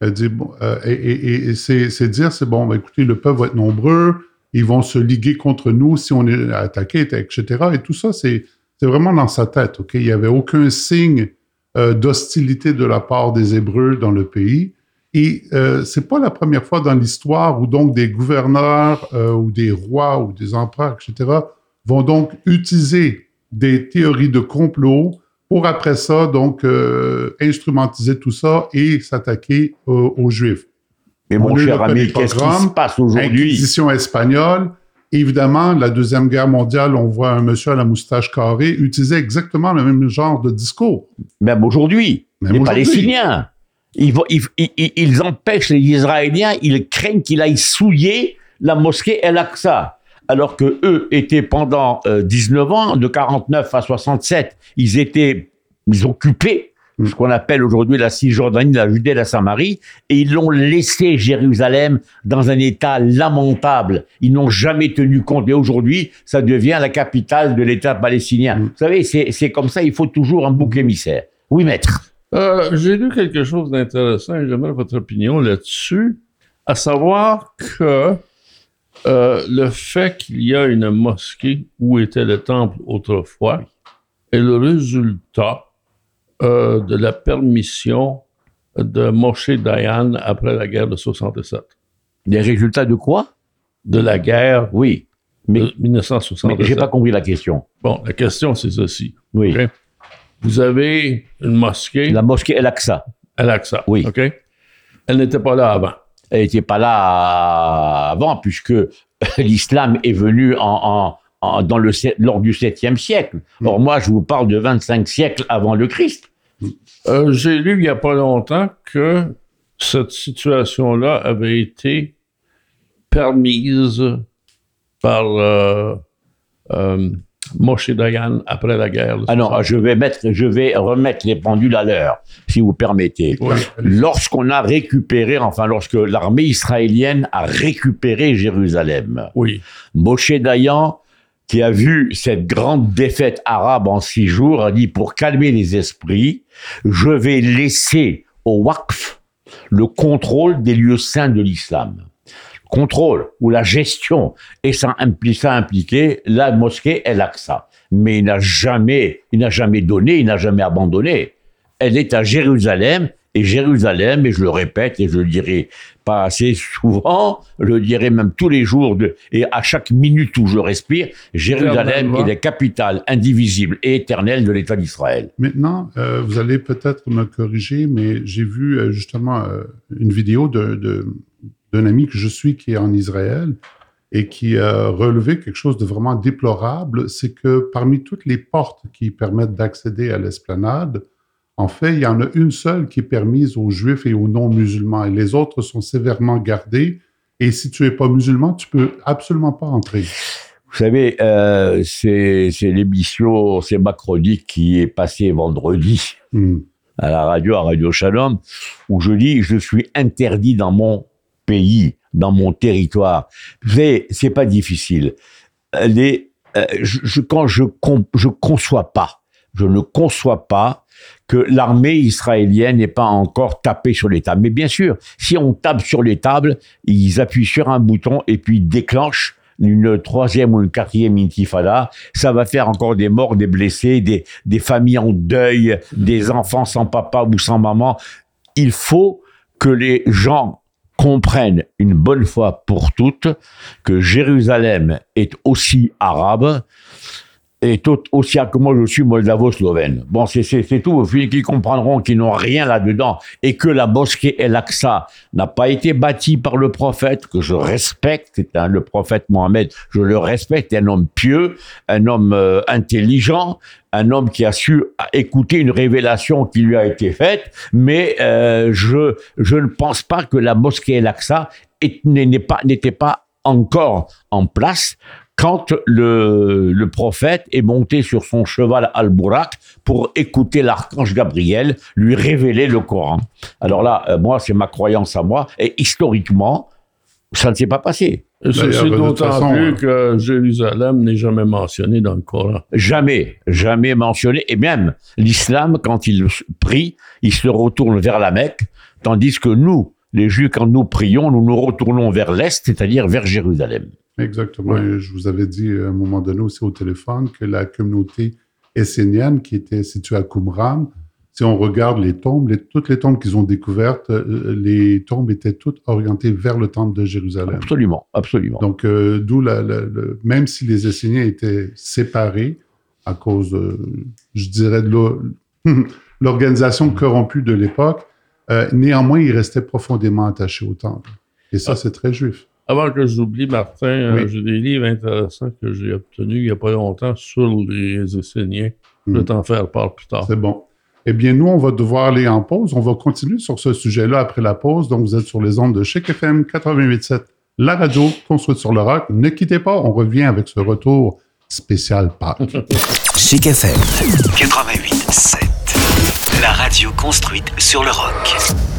Elle dit, bon, euh, et et- et c'est c'est dire, c'est bon, ben, écoutez, le peuple va être nombreux, ils vont se liguer contre nous si on est attaqué, etc. Et tout ça, c'est vraiment dans sa tête. Il n'y avait aucun signe euh, d'hostilité de la part des Hébreux dans le pays. Et euh, c'est pas la première fois dans l'histoire où donc des gouverneurs euh, ou des rois ou des empereurs, etc., vont donc utiliser des théories de complot pour après ça donc euh, instrumentiser tout ça et s'attaquer aux, aux Juifs. Mais On mon cher ami, qu'est-ce qui se passe aujourd'hui? Inquisition espagnole. Évidemment, la Deuxième Guerre mondiale, on voit un monsieur à la moustache carrée utiliser exactement le même genre de discours. Même aujourd'hui, Même les. Palestiniens, ils, vont- ils, ils- ils empêchent les Israéliens, ils craignent qu'il aille souiller la mosquée El-Aqsa. Alors que eux étaient pendant euh, 19 ans, de 49 à 67, ils étaient, ils occupaient. Ce qu'on appelle aujourd'hui la Cisjordanie, la Judée, la Samarie, et ils l'ont laissé Jérusalem dans un état lamentable. Ils n'ont jamais tenu compte. Et aujourd'hui, ça devient la capitale de l'État palestinien. Mm. Vous savez, c'est c'est comme ça, il faut toujours un bouc émissaire. Oui, maître. Euh, J'ai lu quelque chose d'intéressant et j'aimerais votre opinion là-dessus, à savoir que euh, le fait qu'il y a une mosquée où était le temple autrefois est le résultat euh, de la permission de Moshe Dayan après la guerre de 67. Les résultats de quoi? De la guerre Oui. Mais, de mais 1967. j'ai pas compris la question. Bon, la question c'est ceci. Oui. Vous avez une mosquée La mosquée El-Aqsa, à l'Aqsa. Oui. OK? Elle n'était pas là avant. elle n'était pas là avant, puisque l'islam est venu en, dans le, lors du 7e siècle. Or, moi, je vous parle de 25 siècles avant le Christ. Euh, J'ai lu il n'y a pas longtemps que cette situation-là avait été permise par euh, euh, Moshe Dayan après la guerre. Ah non, 60. je vais, mettre, je vais remettre les pendules à l'heure, si vous permettez. Oui. Lorsqu'on a récupéré, enfin, lorsque l'armée israélienne a récupéré Jérusalem, Oui. Moshe Dayan, qui a vu cette grande défaite arabe en six jours, a dit pour calmer les esprits, je vais laisser au Waqf le contrôle des lieux saints de l'islam. Contrôle ou la gestion, et ça, impli- ça impliquait la mosquée El-Aqsa. Mais il n'a jamais, il n'a jamais donné, il n'a jamais abandonné. Elle est à Jérusalem, et Jérusalem, et je le répète, et je le dirai pas assez souvent, je le dirai même tous les jours, de, et à chaque minute où je respire, Jérusalem est la capitale indivisible et éternelle de l'État d'Israël. Maintenant, euh, vous allez peut-être me corriger, mais j'ai vu euh, justement euh, une vidéo de- de- d'un ami que je suis qui est en Israël et qui a relevé quelque chose de vraiment déplorable, c'est que parmi toutes les portes qui permettent d'accéder à l'esplanade, en fait, il y en a une seule qui est permise aux juifs et aux non-musulmans, et les autres sont sévèrement gardées. Et si tu es pas musulman, tu peux absolument pas entrer. Vous savez, euh, c'est l'émission, c'est ma chronique qui est passée vendredi Hmm. à la radio, à Radio Shalom, où je dis je suis interdit dans mon pays, dans mon territoire. Vous savez, c'est pas difficile. Les, euh, je, je- quand je com- je conçois pas, je ne conçois pas que l'armée israélienne n'ait pas encore tapé sur les tables. Mais bien sûr, si on tape sur les tables, ils appuient sur un bouton et puis déclenchent une troisième ou une quatrième intifada, ça va faire encore des morts, des blessés, des, des familles en deuil, des enfants sans papa ou sans maman. Il faut que les gens comprennent une bonne fois pour toutes que Jérusalem est aussi arabe tout aussi que moi je suis moldavo-slovène. Bon, c'est tout. Qu'ils comprendront qu'ils n'ont rien là-dedans et que la mosquée El-Aqsa n'a pas été bâtie par le prophète, que je respecte, un- le prophète Mohammed, je le respecte, un homme pieux, un homme euh, intelligent, un homme qui a su écouter une révélation qui lui a été faite, mais euh, je, je ne pense pas que la mosquée El-Aqsa est- n'était pas encore en place quand le, le prophète est monté sur son cheval al-Burak pour écouter l'archange Gabriel lui révéler le Coran. Alors là, euh, moi, c'est ma croyance à moi, et historiquement, ça ne s'est pas passé. Et c'est d'autant plus euh, que Jérusalem n'est jamais mentionné dans le Coran. Jamais, jamais mentionné. Et même l'islam, quand il prie, il se retourne vers la Mecque, tandis que nous, les Juifs, quand nous prions, nous nous retournons vers l'Est, c'est-à-dire vers Jérusalem. Exactement. Je vous avais dit à un moment donné aussi au téléphone que la communauté essénienne qui était située à Qumran, si on regarde les tombes, les- toutes les tombes qu'ils ont découvertes, euh, les tombes étaient toutes orientées vers le temple de Jérusalem. Absolument, absolument. Donc, euh, d'où la, la- le- même si les Esséniens étaient séparés à cause, de, je dirais, de l'o- l'organisation corrompue de l'époque, euh, néanmoins, ils restaient profondément attachés au temple. Et ça, Ah. c'est très juif. Avant que j'oublie, Martin, euh, j'ai des livres intéressants que j'ai obtenus il n'y a pas longtemps sur les Esséniens. Je vais Hmm. t'en faire part plus tard. C'est bon. Eh bien, nous, on va devoir aller en pause. On va continuer sur ce sujet-là après la pause. Donc, vous êtes sur les ondes de Chic FM 88.7, la radio construite sur le rock. Ne quittez pas, on revient avec ce retour spécial Pâques. Chic FM 88.7. La radio construite sur le rock.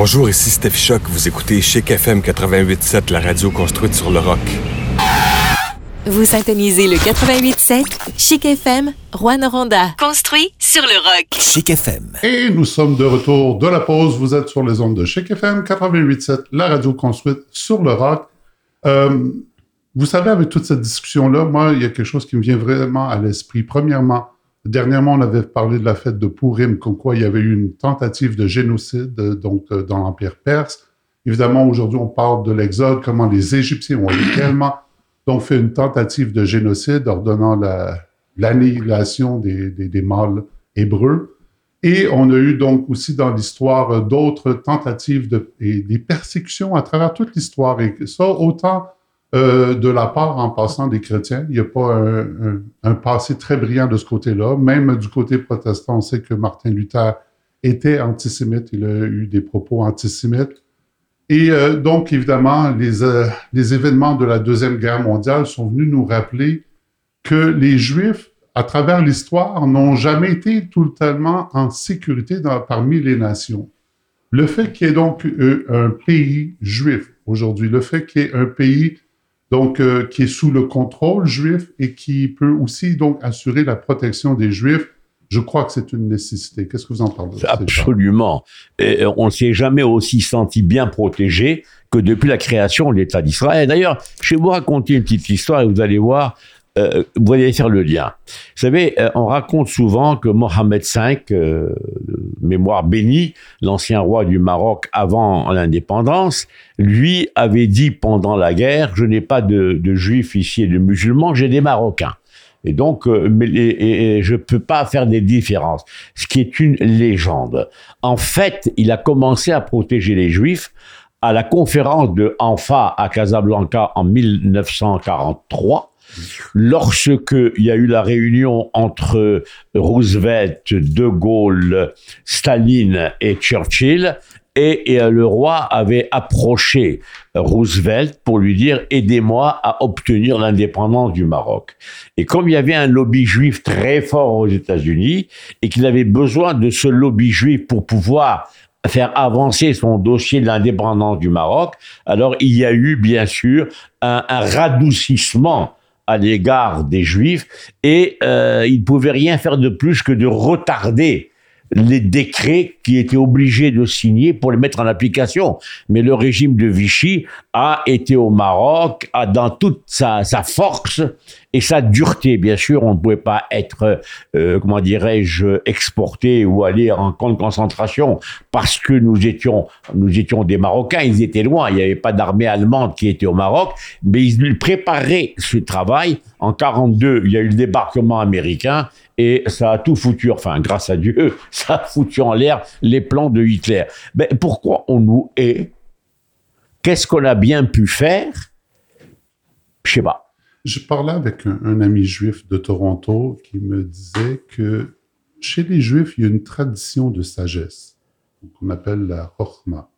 Bonjour, ici Steph Choc. Vous écoutez Chic FM 88.7, la radio construite sur le rock. Vous syntonisez le 88.7 Chic FM, Rouen-Noranda. Construit sur le rock. Chic FM. Et nous sommes de retour de la pause. Vous êtes sur les ondes de Chic FM 88.7, la radio construite sur le rock. Euh, vous savez, avec toute cette discussion-là, moi, il y a quelque chose qui me vient vraiment à l'esprit. Premièrement, dernièrement, on avait parlé de la fête de Purim, comme quoi il y avait eu une tentative de génocide euh, donc, euh, dans l'Empire perse. Évidemment, aujourd'hui, on parle de l'Exode, comment les Égyptiens ont également donc, fait une tentative de génocide, ordonnant la- l'annihilation des, des, des mâles hébreux. Et on a eu donc aussi dans l'histoire euh, d'autres tentatives de, et des persécutions à travers toute l'histoire. Et ça, autant euh, de la part, en passant, des chrétiens. Il n'y a pas un, passé très brillant de ce côté-là. Même du côté protestant, on sait que Martin Luther était antisémite. Il a eu des propos antisémites. Et euh, donc, évidemment, les, euh, les événements de la Deuxième Guerre mondiale sont venus nous rappeler que les Juifs, à travers l'histoire, n'ont jamais été totalement en sécurité parmi les nations. Le fait qu'il y ait donc un pays juif aujourd'hui, le fait qu'il y ait un pays donc euh, qui est sous le contrôle juif et qui peut aussi donc assurer la protection des Juifs, je crois que c'est une nécessité. Qu'est-ce que vous en pensez Absolument. Et on ne s'est jamais aussi senti bien protégé que depuis la création de l'État d'Israël. D'ailleurs, je vais vous raconter une petite histoire et vous allez voir, euh, vous allez faire le lien. Vous savez, euh, on raconte souvent que Mohamed V, euh, mémoire bénie, l'ancien roi du Maroc avant l'indépendance, lui avait dit pendant la guerre, je n'ai pas de, juifs ici et de musulmans, j'ai des Marocains. Et donc, euh, je peux pas faire des différences, ce qui est une légende. En fait, il a commencé à protéger les Juifs à la conférence de Anfa à Casablanca en 1943, lorsque il y a eu la réunion entre Roosevelt, De Gaulle, Staline et Churchill, Et, euh, le roi avait approché Roosevelt pour lui dire aidez-moi à obtenir l'indépendance du Maroc. Et comme il y avait un lobby juif très fort aux États-Unis et qu'il avait besoin de ce lobby juif pour pouvoir faire avancer son dossier de l'indépendance du Maroc, alors il y a eu bien sûr un radoucissement à l'égard des Juifs et euh, il ne pouvait rien faire de plus que de retarder les décrets qui étaient obligés de signer pour les mettre en application. Mais le régime de Vichy a été au Maroc, a dans toute sa, force et sa dureté. Bien sûr, on ne pouvait pas être, euh, comment dirais-je, exporté ou aller en camp de concentration parce que nous étions, nous étions des Marocains. Ils étaient loin. Il n'y avait pas d'armée allemande qui était au Maroc, mais ils préparaient ce travail. En 42, il y a eu le débarquement américain et ça a tout foutu, enfin, grâce à Dieu, ça a foutu en l'air les plans de Hitler. Mais pourquoi on nous hait? Qu'est-ce qu'on a bien pu faire? Je sais pas. Je parlais avec un, ami juif de Toronto qui me disait que chez les juifs, il y a une tradition de sagesse qu'on appelle la Chochma.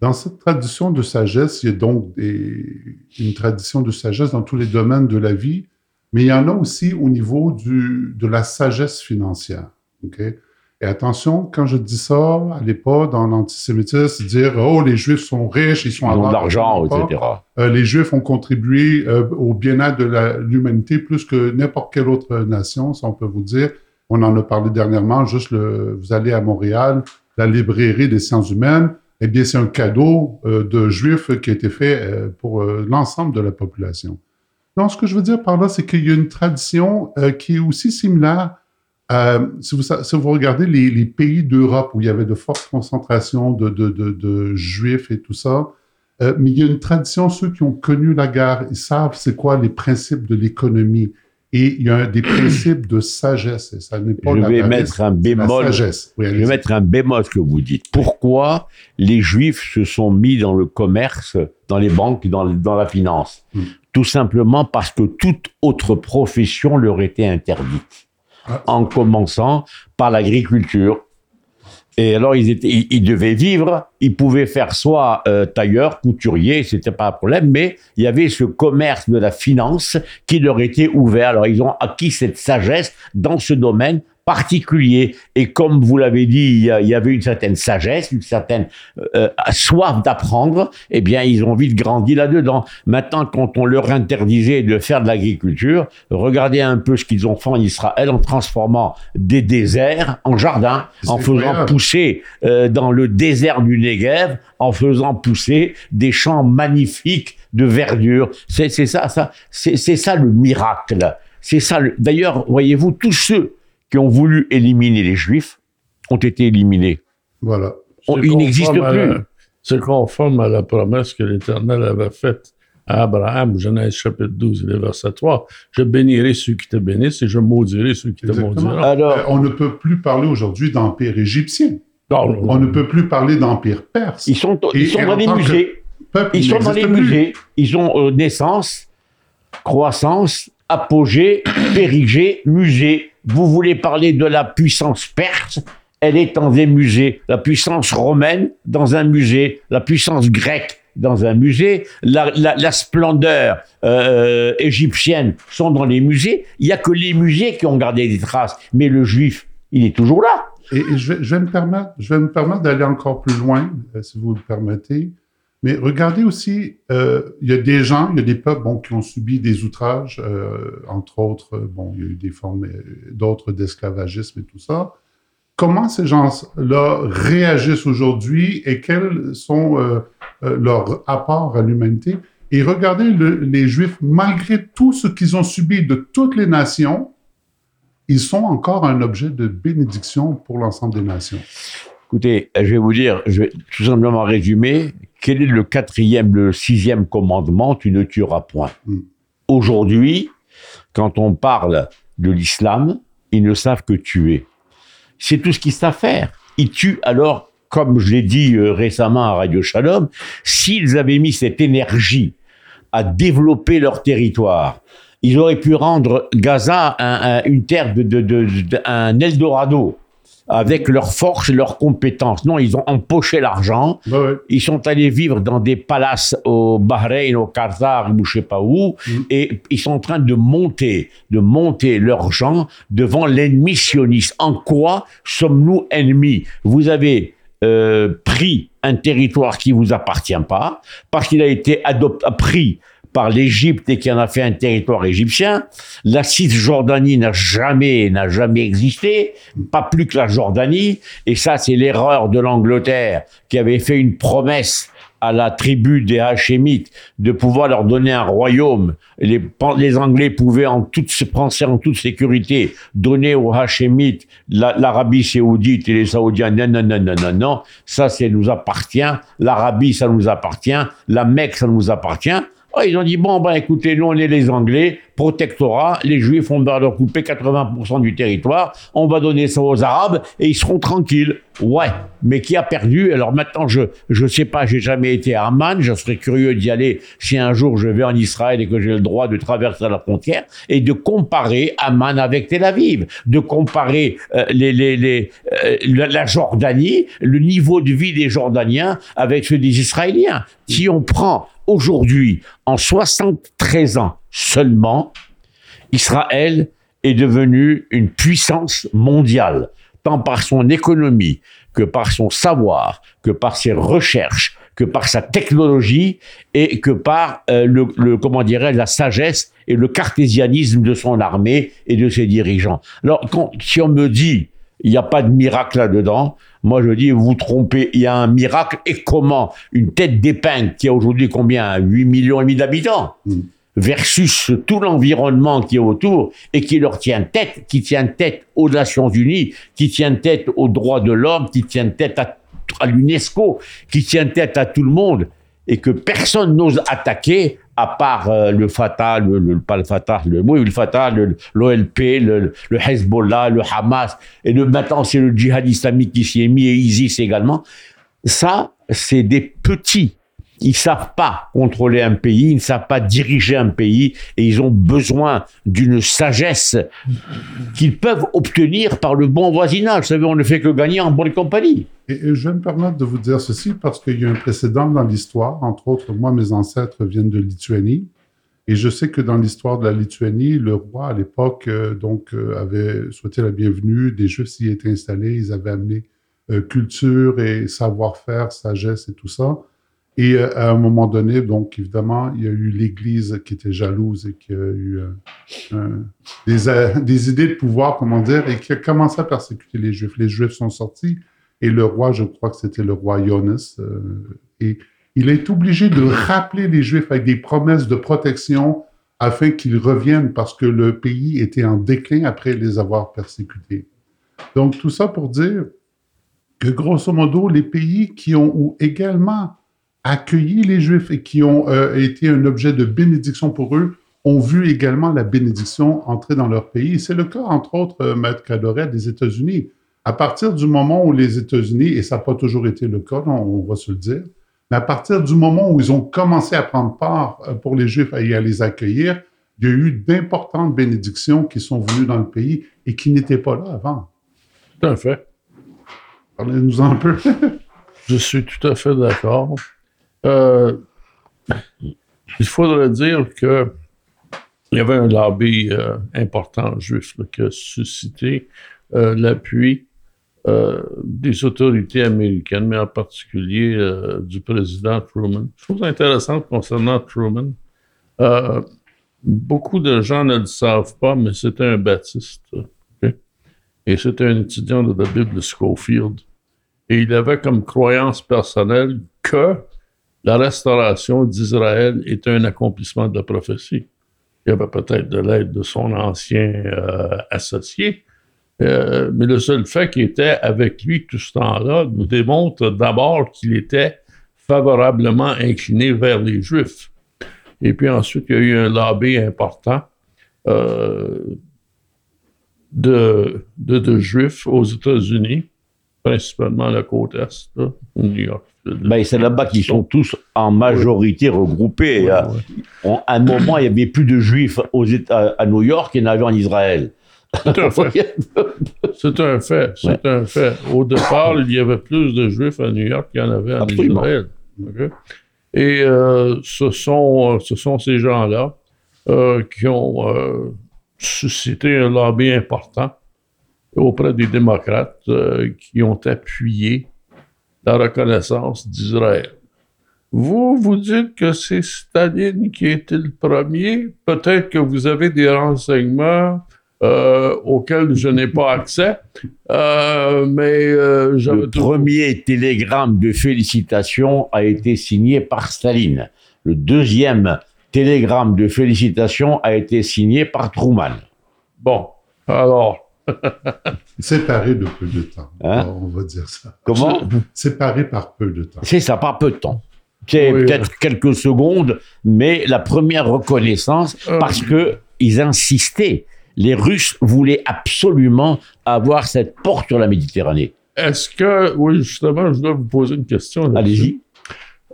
Dans cette tradition de sagesse, il y a donc une tradition de sagesse dans tous les domaines de la vie, mais il y en a aussi au niveau du, de la sagesse financière. Okay? Et attention, quand je dis ça, à l'époque, dans l'antisémitisme, dire oh les Juifs sont riches, ils sont ils ont de l'argent, etc. Euh, les Juifs ont contribué euh, au bien-être de l'humanité plus que n'importe quelle autre nation, ça on peut vous dire. On en a parlé dernièrement. Juste le, vous allez à Montréal, la librairie des sciences humaines. Eh bien, c'est un cadeau euh, de Juifs qui a été fait pour l'ensemble de la population. Donc, ce que je veux dire par là, c'est qu'il y a une tradition qui est aussi similaire euh, si, vous, si, vous, regardez les, pays d'Europe où il y avait de fortes concentrations de juifs et tout ça, euh, mais il y a une tradition, ceux qui ont connu la guerre, ils savent c'est quoi les principes de l'économie. Et il y a des principes de sagesse. Et ça n'est pas je la vais paresse, mettre un bémol. Oui, je vais mettre un bémol ce que vous dites. Pourquoi les Juifs se sont mis dans le commerce, dans les banques, dans, dans la finance? Mm. Tout simplement parce que toute autre profession leur était interdite en commençant par l'agriculture. Et alors, ils, étaient, ils, ils, devaient vivre, ils pouvaient faire soit euh, tailleur, couturier, c'était pas un problème, mais il y avait ce commerce de la finance qui leur était ouvert. Alors, ils ont acquis cette sagesse dans ce domaine particulier. Et comme vous l'avez dit, il y, il avait une certaine sagesse, une certaine euh, soif d'apprendre. Eh bien, ils ont vite grandi là-dedans. Maintenant, quand on leur interdisait de faire de l'agriculture, regardez un peu ce qu'ils ont fait en Israël en transformant des déserts en jardins, en faisant pousser euh, dans le désert du Negev, en faisant pousser des champs magnifiques de verdure. C'est ça, ça, c'est ça le miracle. C'est ça. Le... D'ailleurs, voyez-vous, tous ceux qui ont voulu éliminer les Juifs ont été éliminés. Voilà. On, ils n'existent plus. C'est conforme à la promesse que l'Éternel avait faite à Abraham, Genèse chapitre 12, le verset 3. Je bénirai ceux qui te bénissent et je maudirai ceux qui Exactement. te maudiront. Alors, euh, on ne peut plus parler aujourd'hui d'empire égyptien. Non, on ne peut plus parler d'empire perse. Ils sont, ils sont dans les musées. Ils sont dans les musées. Ils ont euh, naissance, croissance, apogée, périgée, musée. Vous voulez parler de la puissance perse? Elle est dans des musées. La puissance romaine dans un musée. La puissance grecque dans un musée. La, la, la splendeur euh, égyptienne sont dans les musées. Il n'y a que les musées qui ont gardé des traces. Mais le juif, il est toujours là. Et, je, vais, je, vais, me permettre, je vais me permettre d'aller encore plus loin, euh, si vous le permettez. Mais regardez aussi, euh, il y a des gens, il y a des peuples bon, qui ont subi des outrages, euh, entre autres, bon, il y a eu des formes, d'autres d'esclavagisme et tout ça. Comment ces gens-là réagissent aujourd'hui et quels sont euh, leurs apports à l'humanité? Et regardez le, les Juifs, malgré tout ce qu'ils ont subi de toutes les nations, ils sont encore un objet de bénédiction pour l'ensemble des nations. Écoutez, je vais vous dire, je vais tout simplement résumer, quel est le quatrième, le sixième commandement, tu ne tueras point. Mm. Aujourd'hui, quand on parle de l'islam, ils ne savent que tuer. C'est tout ce qu'ils savent faire. Ils tuent alors, comme je l'ai dit euh, récemment à Radio Shalom, s'ils avaient mis cette énergie à développer leur territoire, ils auraient pu rendre Gaza un, un, une terre de, de, de, de, un Eldorado. avec leur force et leurs compétences. Non, ils ont empoché l'argent. Ouais. Ils sont allés vivre dans des palaces au Bahreïn, au Qatar, ou je sais pas où, Mm. et ils sont en train de monter, de monter leurs gens devant l'ennemi sioniste. En quoi sommes-nous ennemis? Vous avez euh, pris un territoire qui vous appartient pas, parce qu'il a été pris par l'Égypte et qui en a fait un territoire égyptien. La Cisjordanie n'a jamais, n'a jamais existé, pas plus que la Jordanie. Et ça, c'est l'erreur de l'Angleterre qui avait fait une promesse à la tribu des Hachémites de pouvoir leur donner un royaume. Les, Anglais pouvaient en toute, penser en toute sécurité donner aux Hachémites la- l'Arabie saoudite et les Saoudiens. Non, non, non, non, non, non. Ça, ça nous appartient. L'Arabie, ça nous appartient. La Mecque, ça nous appartient. Oh, ils ont dit, bon, ben écoutez, nous on est les Anglais, protectorat, les Juifs ont besoin de couper 80% du territoire, on va donner ça aux Arabes et ils seront tranquilles. Ouais, mais qui a perdu? Alors maintenant, je je sais pas, j'ai jamais été à Amman, je serais curieux d'y aller si un jour je vais en Israël et que j'ai le droit de traverser la frontière et de comparer Amman avec Tel Aviv, de comparer euh, les, les, les, euh, la Jordanie, le niveau de vie des Jordaniens avec ceux des Israéliens. Si on prend aujourd'hui, en 73 ans seulement, Israël est devenu une puissance mondiale, tant par son économie que par son savoir, que par ses recherches, que par sa technologie et que par euh, le, comment dirais la sagesse et le cartésianisme de son armée et de ses dirigeants. Alors, quand, si on me dit il n'y a pas de miracle là-dedans. Moi, je dis, vous vous trompez, il y a un miracle. Et comment Une tête d'épingle qui a aujourd'hui combien? 8 millions et demi d'habitants versus tout l'environnement qui est autour et qui leur tient tête, qui tient tête aux Nations Unies, qui tient tête aux droits de l'homme, qui tient tête à, à l'UNESCO, qui tient tête à tout le monde et que personne n'ose attaquer à part euh, le Fatah, le, le- pas le Fatah, le, oui, le Fatah, l'OLP, le, le Hezbollah, le Hamas, et le, maintenant c'est le djihad islamique qui s'y est mis et ISIS également. Ça, c'est des petits. Ils savent pas contrôler un pays, ils ne savent pas diriger un pays, et ils ont besoin d'une sagesse qu'ils peuvent obtenir par le bon voisinage. Vous savez, on ne fait que gagner en bonne compagnie. Et, je vais me permettre de vous dire ceci parce qu'il y a un précédent dans l'histoire. Entre autres, moi, mes ancêtres viennent de Lituanie. Et je sais que dans l'histoire de la Lituanie, le roi à l'époque euh, donc euh, avait souhaité la bienvenue. Des Juifs s'y étaient installés. Ils avaient amené euh, culture et savoir-faire, sagesse et tout ça. Et euh, à un moment donné, donc évidemment, il y a eu l'Église qui était jalouse et qui a eu euh, euh, des idées de pouvoir, comment dire, et qui a commencé à persécuter les Juifs. Les Juifs sont sortis et le roi, je crois que c'était le roi Jonas, et il est obligé de rappeler les Juifs avec des promesses de protection afin qu'ils reviennent parce que le pays était en déclin après les avoir persécutés. Donc tout ça pour dire que grosso modo, les pays qui ont ou également accueilli les Juifs et qui ont euh, été un objet de bénédiction pour eux ont vu également la bénédiction entrer dans leur pays. C'est le cas, entre autres, euh, Maître Cadoret, des États-Unis. À partir du moment où les États-Unis, et ça n'a pas toujours été le cas, on va se le dire, mais à partir du moment où ils ont commencé à prendre part euh, pour les Juifs et à les accueillir, il y a eu d'importantes bénédictions qui sont venues dans le pays et qui n'étaient pas là avant. Tout à fait. Parlez-nous un peu. Je suis tout à fait d'accord. Euh, il faudrait dire que il y avait un lobby euh, important juif là, qui a suscité euh, l'appui des autorités américaines, mais en particulier du président Truman. Chose intéressante concernant Truman, beaucoup de gens ne le savent pas, mais c'était un baptiste. Et c'était un étudiant de la Bible Schofield. Et il avait comme croyance personnelle que la restauration d'Israël était un accomplissement de la prophétie. Il y avait peut-être de l'aide de son ancien euh, associé, euh, mais le seul fait qu'il était avec lui tout ce temps-là nous démontre d'abord qu'il était favorablement incliné vers les Juifs. Et puis ensuite, il y a eu un lobby important euh, de, de Juifs aux États-Unis, principalement la côte Est, là, New York. Ben, c'est là-bas qu'ils sont tous en majorité regroupés. À, on- à un moment, il y avait plus de juifs aux États, à New York qu'il y en avait en Israël. C'est un fait. C'est un fait. C'est un fait. Au départ, il y avait plus de Juifs à New York qu'il y en avait en. Israël. Et euh, ce, sont, euh, ce sont ces gens-là euh, qui ont euh, suscité un lobby important auprès des démocrates euh, qui ont appuyé la reconnaissance d'Israël. Vous, vous dites que c'est Staline qui était le premier. Peut-être que vous avez des renseignements euh, auxquels je n'ai pas accès, Euh, mais Le premier télégramme de félicitations a été signé par Staline. Le deuxième télégramme de félicitations a été signé par Truman. Bon, alors, Séparés de peu de temps. Hein? on va dire ça. Comment Séparés par peu de temps. C'est ça, pas peu de temps. C'est Oui, peut-être quelques secondes, mais la première reconnaissance, Euh. parce que ils insistaient. Les Russes voulaient absolument avoir cette porte sur la Méditerranée. est-ce que, oui, justement, je dois vous poser une question. Allez-y.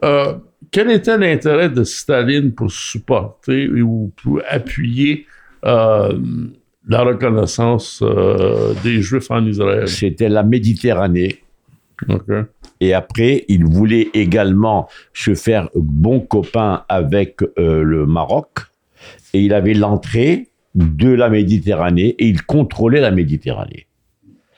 Euh, quel était l'intérêt de Staline pour supporter ou pour appuyer euh, la reconnaissance euh, des Juifs en Israël? C'était la Méditerranée. Et après, il voulait également se faire bon copain avec euh, le Maroc. Et il avait l'entrée de la Méditerranée et il contrôlait la Méditerranée.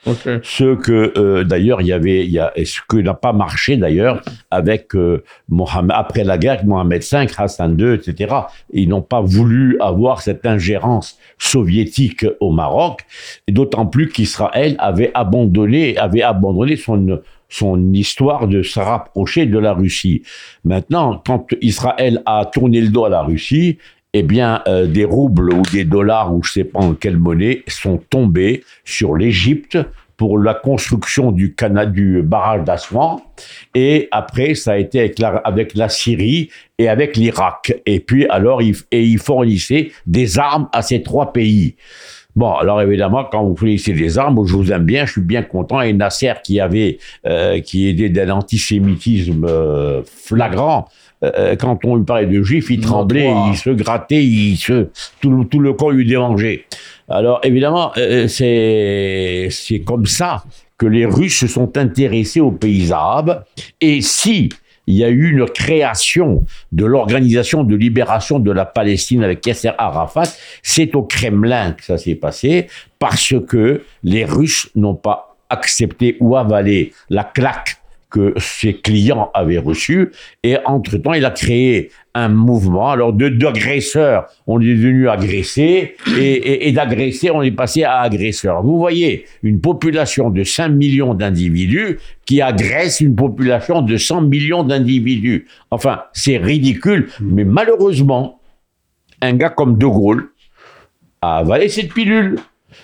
OK. Ce que, euh, d'ailleurs, il y avait, y a, et ce que n'a pas marché, d'ailleurs, avec euh, Mohammed, après la guerre, Mohamed V, Hassan II, etc. Ils n'ont pas voulu avoir cette ingérence soviétique au Maroc, d'autant plus qu'Israël avait abandonné, avait abandonné son, son histoire de se rapprocher de la Russie. Maintenant, quand Israël a tourné le dos à la Russie, eh bien, euh, des roubles ou des dollars ou je sais pas en quelle monnaie sont tombés sur l'Égypte pour la construction du, cana- du barrage d'Aswan. Et après, ça a été avec la, avec la Syrie et avec l'Irak. Et puis, alors, ils, et ils fournissaient des armes à ces trois pays. Bon, alors évidemment, quand vous fournissez des armes, je vous aime bien, je suis bien content. Et Nasser, qui avait, euh, qui était d'un antisémitisme euh, flagrant, euh, quand on lui parlait de juifs, il tremblait, il se grattait, il se, tout, le- tout le corps lui démangeait. Alors évidemment, euh, c'est c'est comme ça que les Russes se sont intéressés aux pays arabes. Et si il y a eu une création de l'organisation de libération de la Palestine avec Yasser Arafat, c'est au Kremlin que ça s'est passé parce que les Russes n'ont pas accepté ou avalé la claque que ses clients avaient reçue. Et entre-temps, il a créé un mouvement. Alors, de d'agresseurs, on est devenu agressé, et, et, et d'agressé, on est passé à agresseur. Vous voyez, une population de 5 millions d'individus qui agresse une population de 100 millions d'individus. Enfin, c'est ridicule, mais malheureusement, un gars comme De Gaulle a avalé cette pilule.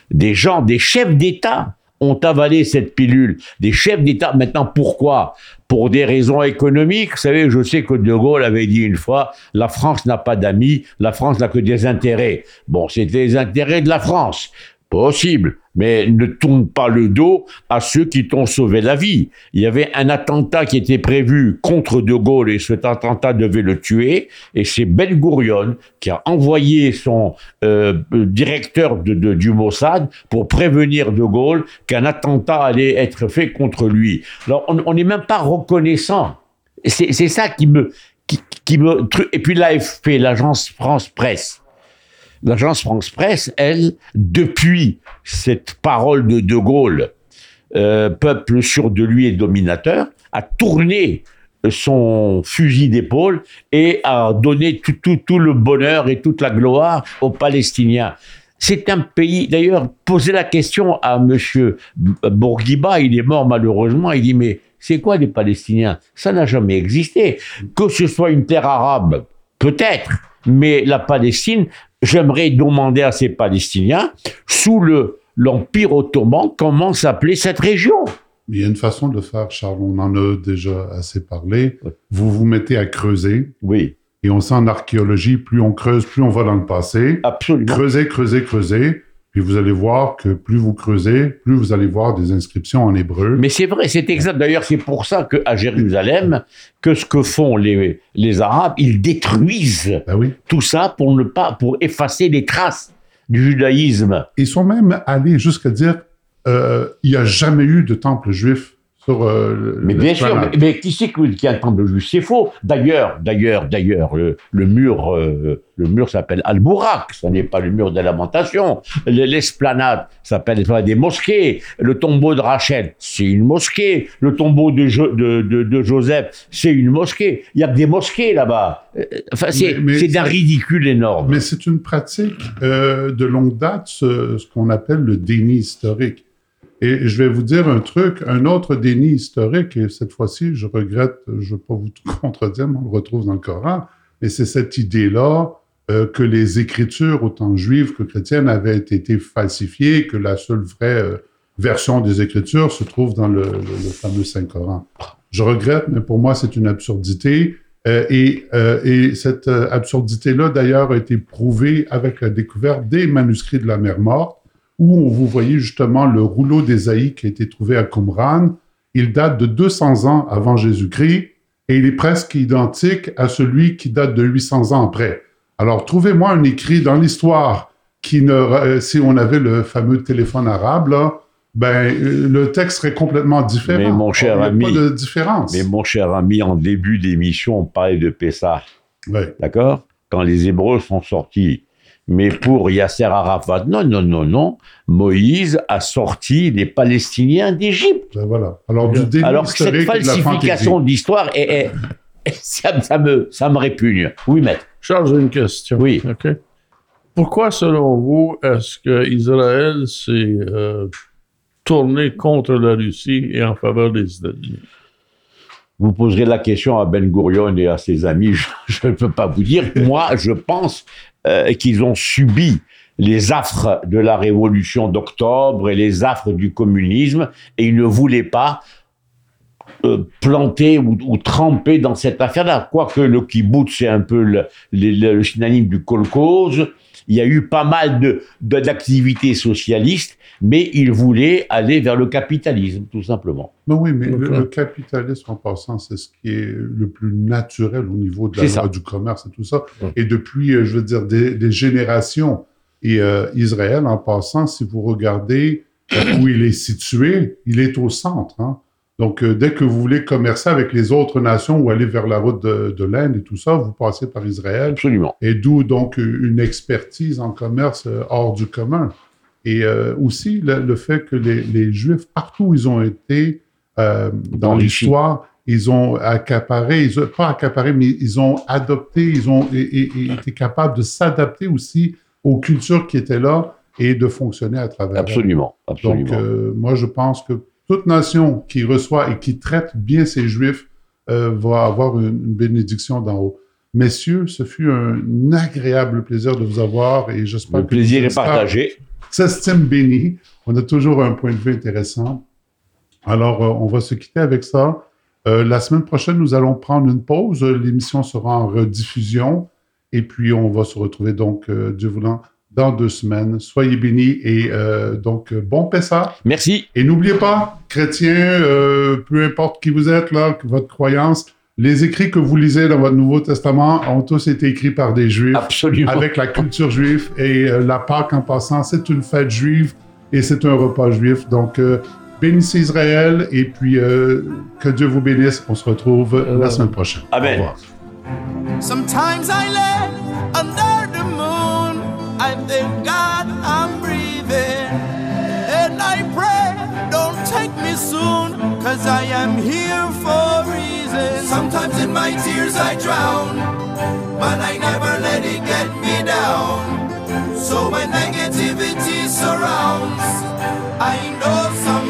Des gens, des chefs d'État ont avalé cette pilule. Des chefs d'État. Maintenant, pourquoi? Pour des raisons économiques. Vous savez, je sais que De Gaulle avait dit une fois, la France n'a pas d'amis, la France n'a que des intérêts. Bon, c'était les intérêts de la France. Possible, mais ne tourne pas le dos à ceux qui t'ont sauvé la vie. Il y avait un attentat qui était prévu contre De Gaulle et cet attentat devait le tuer. Et c'est Ben Gurion qui a envoyé son euh, directeur de, du Mossad pour prévenir De Gaulle qu'un attentat allait être fait contre lui. Alors on n'est même pas reconnaissant. C'est ça qui me qui, qui me et puis l'AFP, l'agence France Presse. L'agence France Presse, elle, depuis cette parole de De Gaulle, euh, peuple sûr de lui et dominateur, a tourné son fusil d'épaule et a donné tout, le bonheur et toute la gloire aux Palestiniens. C'est un pays, d'ailleurs, posez la question à monsieur Bourguiba, il est mort malheureusement, il dit, mais c'est quoi les Palestiniens? Ça n'a jamais existé. Que ce soit une terre arabe, peut-être, mais la Palestine, j'aimerais demander à ces Palestiniens, sous le l'Empire ottoman, comment s'appelait cette région? Il y a une façon de faire, Charles, on en a déjà assez parlé. Vous vous mettez à creuser. Oui. Et on sait en archéologie, plus on creuse, plus on va dans le passé. Absolument. Creusez, creusez, creusez. Puis vous allez voir que plus vous creusez, plus vous allez voir des inscriptions en hébreu. Mais c'est vrai, c'est exact. D'ailleurs, c'est pour ça qu'à Jérusalem, que ce que font les, les Arabes, ils détruisent Ben oui. tout ça pour ne pas, pour effacer les traces du judaïsme. Ils sont même allés jusqu'à dire euh, il n'y a jamais eu de temple juif sur euh, le- Mais bien sûr, mais, mais qui c'est qui a un temple juif C'est faux. D'ailleurs, d'ailleurs, d'ailleurs, le, le mur, euh, le mur s'appelle Al-Bourak. Ce n'est pas le mur des lamentations. Le- L'esplanade s'appelle des mosquées. Le tombeau de Rachel, c'est une mosquée. Le tombeau de, Jo- de, de- de Joseph, c'est une mosquée. Il y a que des mosquées là-bas. Euh, Enfin, c'est d'un ridicule énorme. Mais c'est une pratique euh, de longue date, ce, ce qu'on appelle le déni historique. Et je vais vous dire un truc, un autre déni historique, et cette fois-ci, je regrette, je ne veux pas vous contredire, mais on le retrouve dans le Coran, mais c'est cette idée-là euh, que les écritures, autant juives que chrétiennes, avaient été falsifiées, que la seule vraie euh, version des écritures se trouve dans le, fameux Saint-Coran. Je regrette, mais pour moi, c'est une absurdité. Euh, et, et cette absurdité-là, d'ailleurs, a été prouvée avec la découverte des manuscrits de la mer Morte, où on vous voyez justement le rouleau d'Ésaïe qui a été trouvé à Qumran. Il date de 200 ans avant Jésus-Christ et il est presque identique à celui qui date de 800 ans après. Alors, trouvez-moi un écrit dans l'histoire qui ne, euh, si on avait le fameux téléphone arabe, là, ben, euh, le texte serait complètement différent. Mais mon cher Il n'y a ami- pas de différence. Mais mon cher ami, en début d'émission, on parlait de Pessah. D'accord? Quand les Hébreux sont sortis. Mais pour Yasser Arafat, non, non, non, non. Moïse a sorti les Palestiniens d'Égypte. Ben voilà. Alors, du déni Alors que cette falsification d'histoire, est, est- ça, ça me, ça me répugne. Oui, maître. Charles, j'ai une question. Oui. OK. Pourquoi, selon vous, est-ce que Israël s'est euh, tourné contre la Russie et en faveur des États-Unis? Vous poserez la question à Ben Gurion et à ses amis, je ne peux pas vous dire. Moi, je pense euh, qu'ils ont subi les affres de la révolution d'octobre et les affres du communisme et ils ne voulaient pas euh, planter ou, ou tremper dans cette affaire-là. Quoique le kibbutz, c'est un peu le, le- le synonyme du kolkhoz, il y a eu pas mal de, de- d'activités socialistes, mais ils voulaient aller vers le capitalisme, tout simplement. Ben oui, mais le, capitalisme, en passant, c'est ce qui est le plus naturel au niveau de la loi ça. du commerce et tout ça. Ouais. Et depuis, euh, je veux dire, des, des générations. Et euh, Israël, en passant, si vous regardez euh, où il est situé, il est au centre. hein. Donc, euh, dès que vous voulez commercer avec les autres nations ou aller vers la route de, de l'Inde et tout ça, vous passez par Israël. Absolument. Et d'où donc une expertise en commerce euh, hors du commun. Et euh, aussi le, le fait que les, les Juifs, partout où ils ont été euh, dans l'histoire, ils ont accaparé, ils ont, pas accaparé, mais ils ont adopté, ils ont et- et- et été capables de s'adapter aussi aux cultures qui étaient là et de fonctionner à travers elles. Absolument. Absolument. Donc, euh, moi, je pense que toute nation qui reçoit et qui traite bien ses Juifs euh, va avoir une, une bénédiction d'en haut. Messieurs, ce fut un agréable plaisir de vous avoir et j'espère le que plaisir nos est partagé. s'estiment bénis. On a toujours un point de vue intéressant. Alors, euh, on va se quitter avec ça. Euh, la semaine prochaine, nous allons prendre une pause. L'émission sera en rediffusion. Et puis, on va se retrouver donc, Dieu voulant, dans deux semaines. Soyez bénis et euh, donc, bon Pessah. Merci. Et n'oubliez pas, chrétiens, euh, peu importe qui vous êtes, là, votre croyance, les écrits que vous lisez dans votre Nouveau Testament ont tous été écrits par des Juifs Absolument. avec la culture juive et euh, la Pâque en passant, c'est une fête juive et c'est un repas juif. Donc, euh, bénissez Israël et puis euh, que Dieu vous bénisse. On se retrouve la semaine prochaine. Amen. Au revoir. Sometimes I I thank God I'm breathing. And I pray, don't take me soon, cause I am here for a reason. Sometimes in my tears I drown, but I never let it get me down. So when negativity surrounds, I know someday